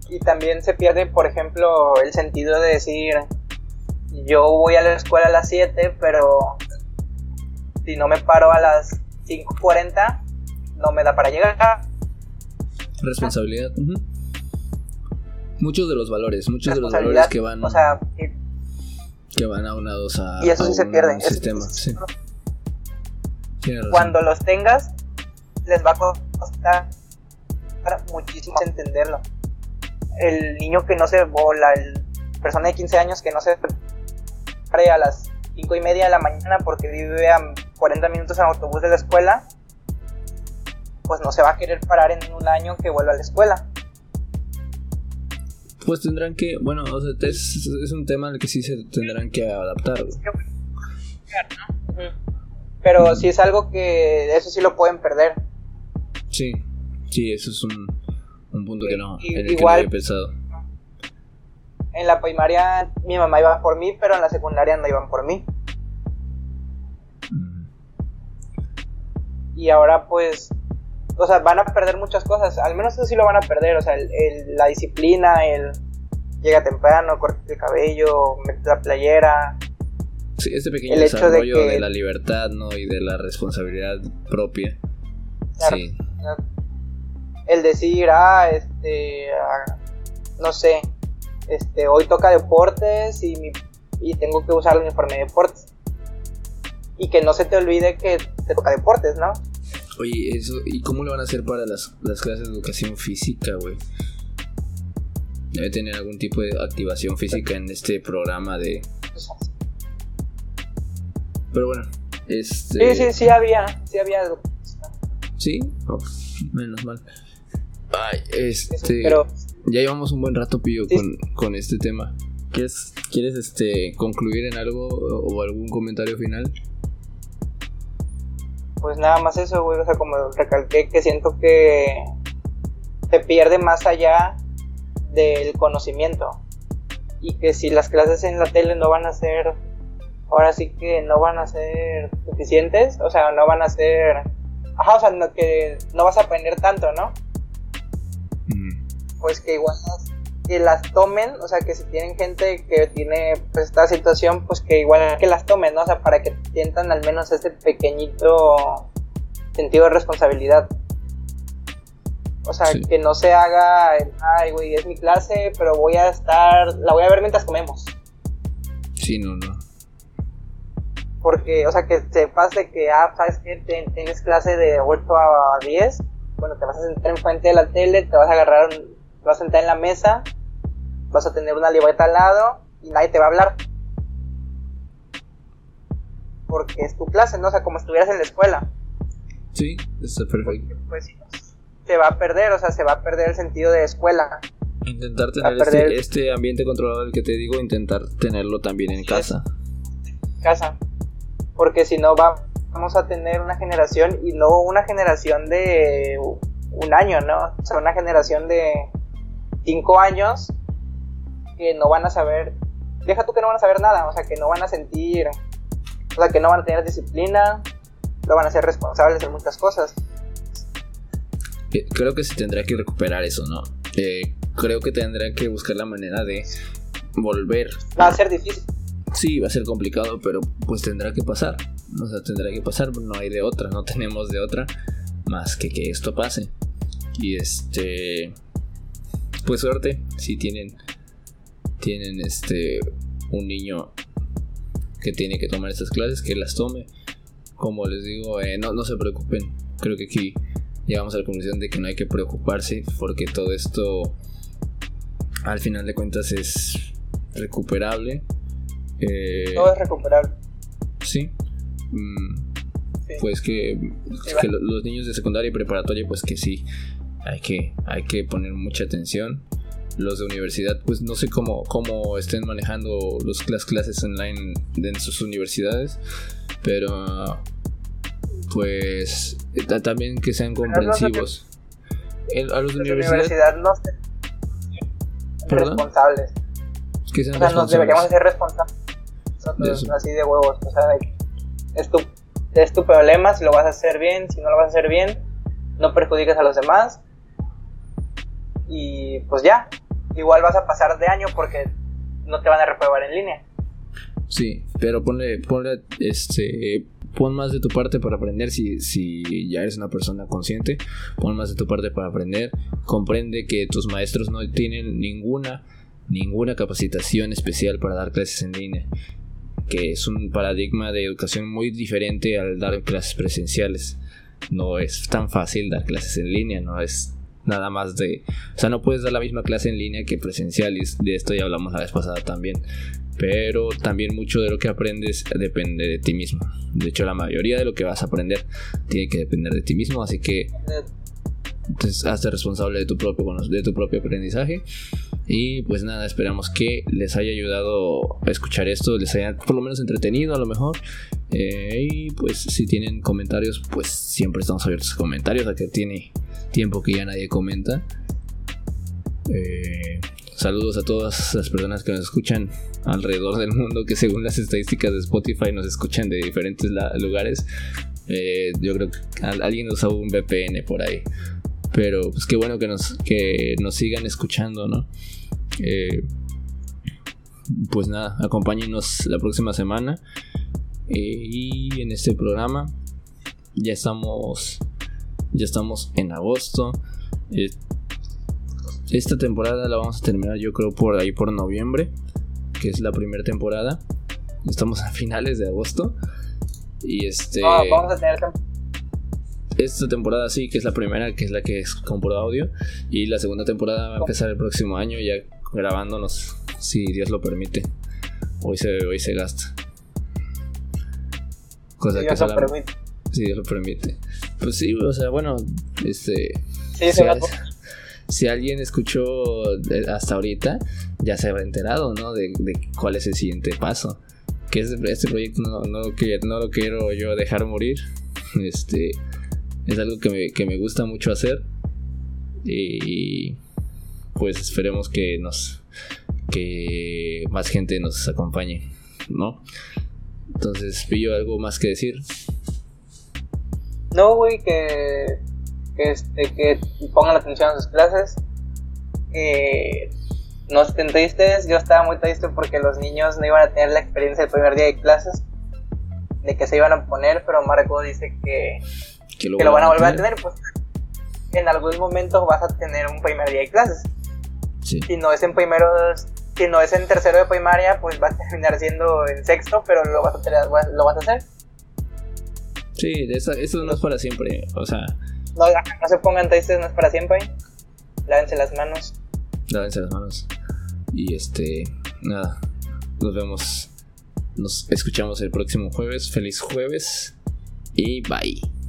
[SPEAKER 2] Y también se pierde, por ejemplo, el sentido de decir, yo voy a la escuela a las 7, pero si no me paro a las 5.40, no me da para llegar.
[SPEAKER 1] Responsabilidad. Muchos de los valores, muchos de los valores que van...
[SPEAKER 2] O sea,
[SPEAKER 1] que van aunados a,
[SPEAKER 2] y eso sí se pierde,
[SPEAKER 1] sistema. Sí
[SPEAKER 2] cuando los tengas, les va a costar muchísimo entenderlo. El niño que no se, o la persona de 15 años que no se pre a las 5 y media de la mañana porque vive a 40 minutos en autobús de la escuela, pues no se va a querer parar en un año que vuelva a la escuela.
[SPEAKER 1] Pues tendrán que, bueno, es, un tema al que sí se tendrán que adaptar.
[SPEAKER 2] Pero si es algo que eso sí lo pueden perder.
[SPEAKER 1] Sí, sí, eso es un, un punto que no, en el igual, que no había pensado.
[SPEAKER 2] En la primaria mi mamá iba por mí, pero en la secundaria no iban por mí. y ahora pues, o sea, van a perder muchas cosas, al menos eso sí lo van a perder, o sea, la disciplina, el llega temprano, corta el cabello, mete la playera.
[SPEAKER 1] Sí, este pequeño desarrollo de, la libertad, ¿no? Y de la responsabilidad propia. sí.
[SPEAKER 2] El decir, ah, este, ah, no sé, este, hoy toca deportes y, y tengo que usar el uniforme de deportes. Y que no se te olvide que te toca deportes, ¿no?
[SPEAKER 1] Oye, eso, ¿y cómo lo van a hacer para las, las clases de educación física, güey? Debe tener algún tipo de activación física en este programa de. Pero bueno, este.
[SPEAKER 2] Sí, sí, sí había, sí había.
[SPEAKER 1] Sí, oh, menos mal. Ay, este. Pero... Ya llevamos un buen rato, Pillo, con, con este tema. ¿Quieres, ¿Quieres este, concluir en algo o algún comentario final?
[SPEAKER 2] Pues nada más eso, güey. O sea, como recalqué que siento que se pierde más allá del conocimiento. Y que si las clases en la tele no van a ser, ahora sí que no van a ser suficientes, o sea, no van a ser, ajá, o sea, que no vas a aprender tanto, ¿no? Pues que igual que las tomen, o sea, que si tienen gente que tiene pues esta situación, pues que igual que las tomen, ¿no? O sea, para que sientan al menos este pequeñito sentido de responsabilidad. O sea, que no se haga, ay, güey, es mi clase, pero voy a estar, la voy a ver mientras comemos.
[SPEAKER 1] Sí, no, no.
[SPEAKER 2] Porque, o sea, que sepas de que, ah, sabes que tienes clase de 8 a 10, bueno, te vas a sentar enfrente de la tele, te vas a agarrar, te vas a sentar en la mesa, vas a tener una libreta al lado y nadie te va a hablar. Porque es tu clase, ¿no? O sea, como estuvieras en la escuela.
[SPEAKER 1] Sí, está perfecto.
[SPEAKER 2] pues se va a perder, o sea, se va a perder el sentido de escuela.
[SPEAKER 1] Intentar tener este, este, ambiente controlado del que te digo, intentar tenerlo también en casa.
[SPEAKER 2] Casa. Porque si no vamos a tener una generación y no una generación de un año, ¿no? O sea, una generación de cinco años que no van a saber, deja tú que no van a saber nada, o sea, que no van a sentir, o sea, que no van a tener disciplina, no van a ser responsables de muchas cosas
[SPEAKER 1] creo que se tendrá que recuperar eso, ¿no? Eh, creo que tendrá que buscar la manera de volver.
[SPEAKER 2] Va a ser difícil.
[SPEAKER 1] Sí, va a ser complicado, pero pues tendrá que pasar. O sea, tendrá que pasar, no hay de otra, no tenemos de otra más que que esto pase. Y este, pues suerte, si tienen, tienen este, un niño que tiene que tomar estas clases, que las tome. Como les digo, eh, no, no se preocupen, creo que aquí llegamos a la conclusión de que no hay que preocuparse porque todo esto al final de cuentas es recuperable.
[SPEAKER 2] Eh, todo es recuperable.
[SPEAKER 1] Sí. Mm, pues que, los niños de secundaria y preparatoria, pues que sí, hay que, hay que poner mucha atención. Los de universidad, pues no sé cómo, cómo estén manejando los, las clases online en sus universidades, pero pues también que sean comprensivos.
[SPEAKER 2] a los de universidad, no responsables.
[SPEAKER 1] Que sean
[SPEAKER 2] o sea, nos deberíamos ser responsables. Así de huevos. O sea, es tu, es tu problema si lo vas a hacer bien, si no lo vas a hacer bien, no perjudiques a los demás. Y pues ya, igual vas a pasar de año porque no te van a reprobar en línea.
[SPEAKER 1] Sí, pero ponle, ponle este pon más de tu parte para aprender si, si ya eres una persona consciente, pon más de tu parte para aprender, comprende que tus maestros no tienen ninguna, ninguna capacitación especial para dar clases en línea, que es un paradigma de educación muy diferente al dar clases presenciales. No es tan fácil dar clases en línea, no es nada más de... O sea, no puedes dar la misma clase en línea que presencial y de esto ya hablamos la vez pasada también pero también mucho de lo que aprendes depende de ti mismo. De hecho, la mayoría de lo que vas a aprender tiene que depender de ti mismo, así que entonces, hazte responsable de tu propio de tu propio aprendizaje. Y pues nada, esperamos que les haya ayudado a escuchar esto, les haya por lo menos entretenido a lo mejor. Eh, y pues si tienen comentarios, pues siempre estamos abiertos a comentarios, a que tiene tiempo que ya nadie comenta. Eh, Saludos a todas las personas que nos escuchan alrededor del mundo, que según las estadísticas de Spotify nos escuchan de diferentes lugares. Eh, yo creo que alguien usó un VPN por ahí. Pero pues qué bueno que nos, que nos sigan escuchando, ¿no? Eh, pues nada, acompáñenos la próxima semana. Eh, y en este programa ya estamos. Ya estamos en agosto. esta temporada la vamos a terminar yo creo por ahí por noviembre. Que es la primera temporada. Estamos a finales de agosto. Y este.
[SPEAKER 2] vamos a tener
[SPEAKER 1] esta temporada sí, que es la primera, que es la que es con puro audio. Y la segunda temporada va a empezar el próximo año, ya grabándonos, si Dios lo permite. Hoy se, hoy se gasta.
[SPEAKER 2] Cosa si que Dios lo permite.
[SPEAKER 1] Si Dios lo permite. Pues sí, o sea, bueno, este.
[SPEAKER 2] Sí, si,
[SPEAKER 1] si alguien escuchó hasta ahorita, ya se habrá enterado, ¿no? De, de cuál es el siguiente paso que este proyecto no, no, no lo quiero yo dejar morir. Este es algo que me, que me gusta mucho hacer. Y pues esperemos que nos que más gente nos acompañe, ¿no? Entonces, pillo algo más que decir.
[SPEAKER 2] No, güey, que, que, este, que pongan atención a sus clases. Que no estén tristes, yo estaba muy triste porque los niños no iban a tener la experiencia del primer día de clases, de que se iban a poner, pero Marco dice que, que lo, van a volver a tener, pues en algún momento vas a tener un primer día de clases. Si no es en primero, si no es en tercero de primaria, pues va a terminar siendo en sexto, pero lo vas a, tener, lo vas a hacer.
[SPEAKER 1] Sí, eso, eso no es para siempre, o sea...
[SPEAKER 2] No, no se pongan tristes, no es para siempre. Lávense las manos.
[SPEAKER 1] Lávense las manos. Y este, nada, nos vemos, nos escuchamos el próximo jueves. Feliz jueves y bye.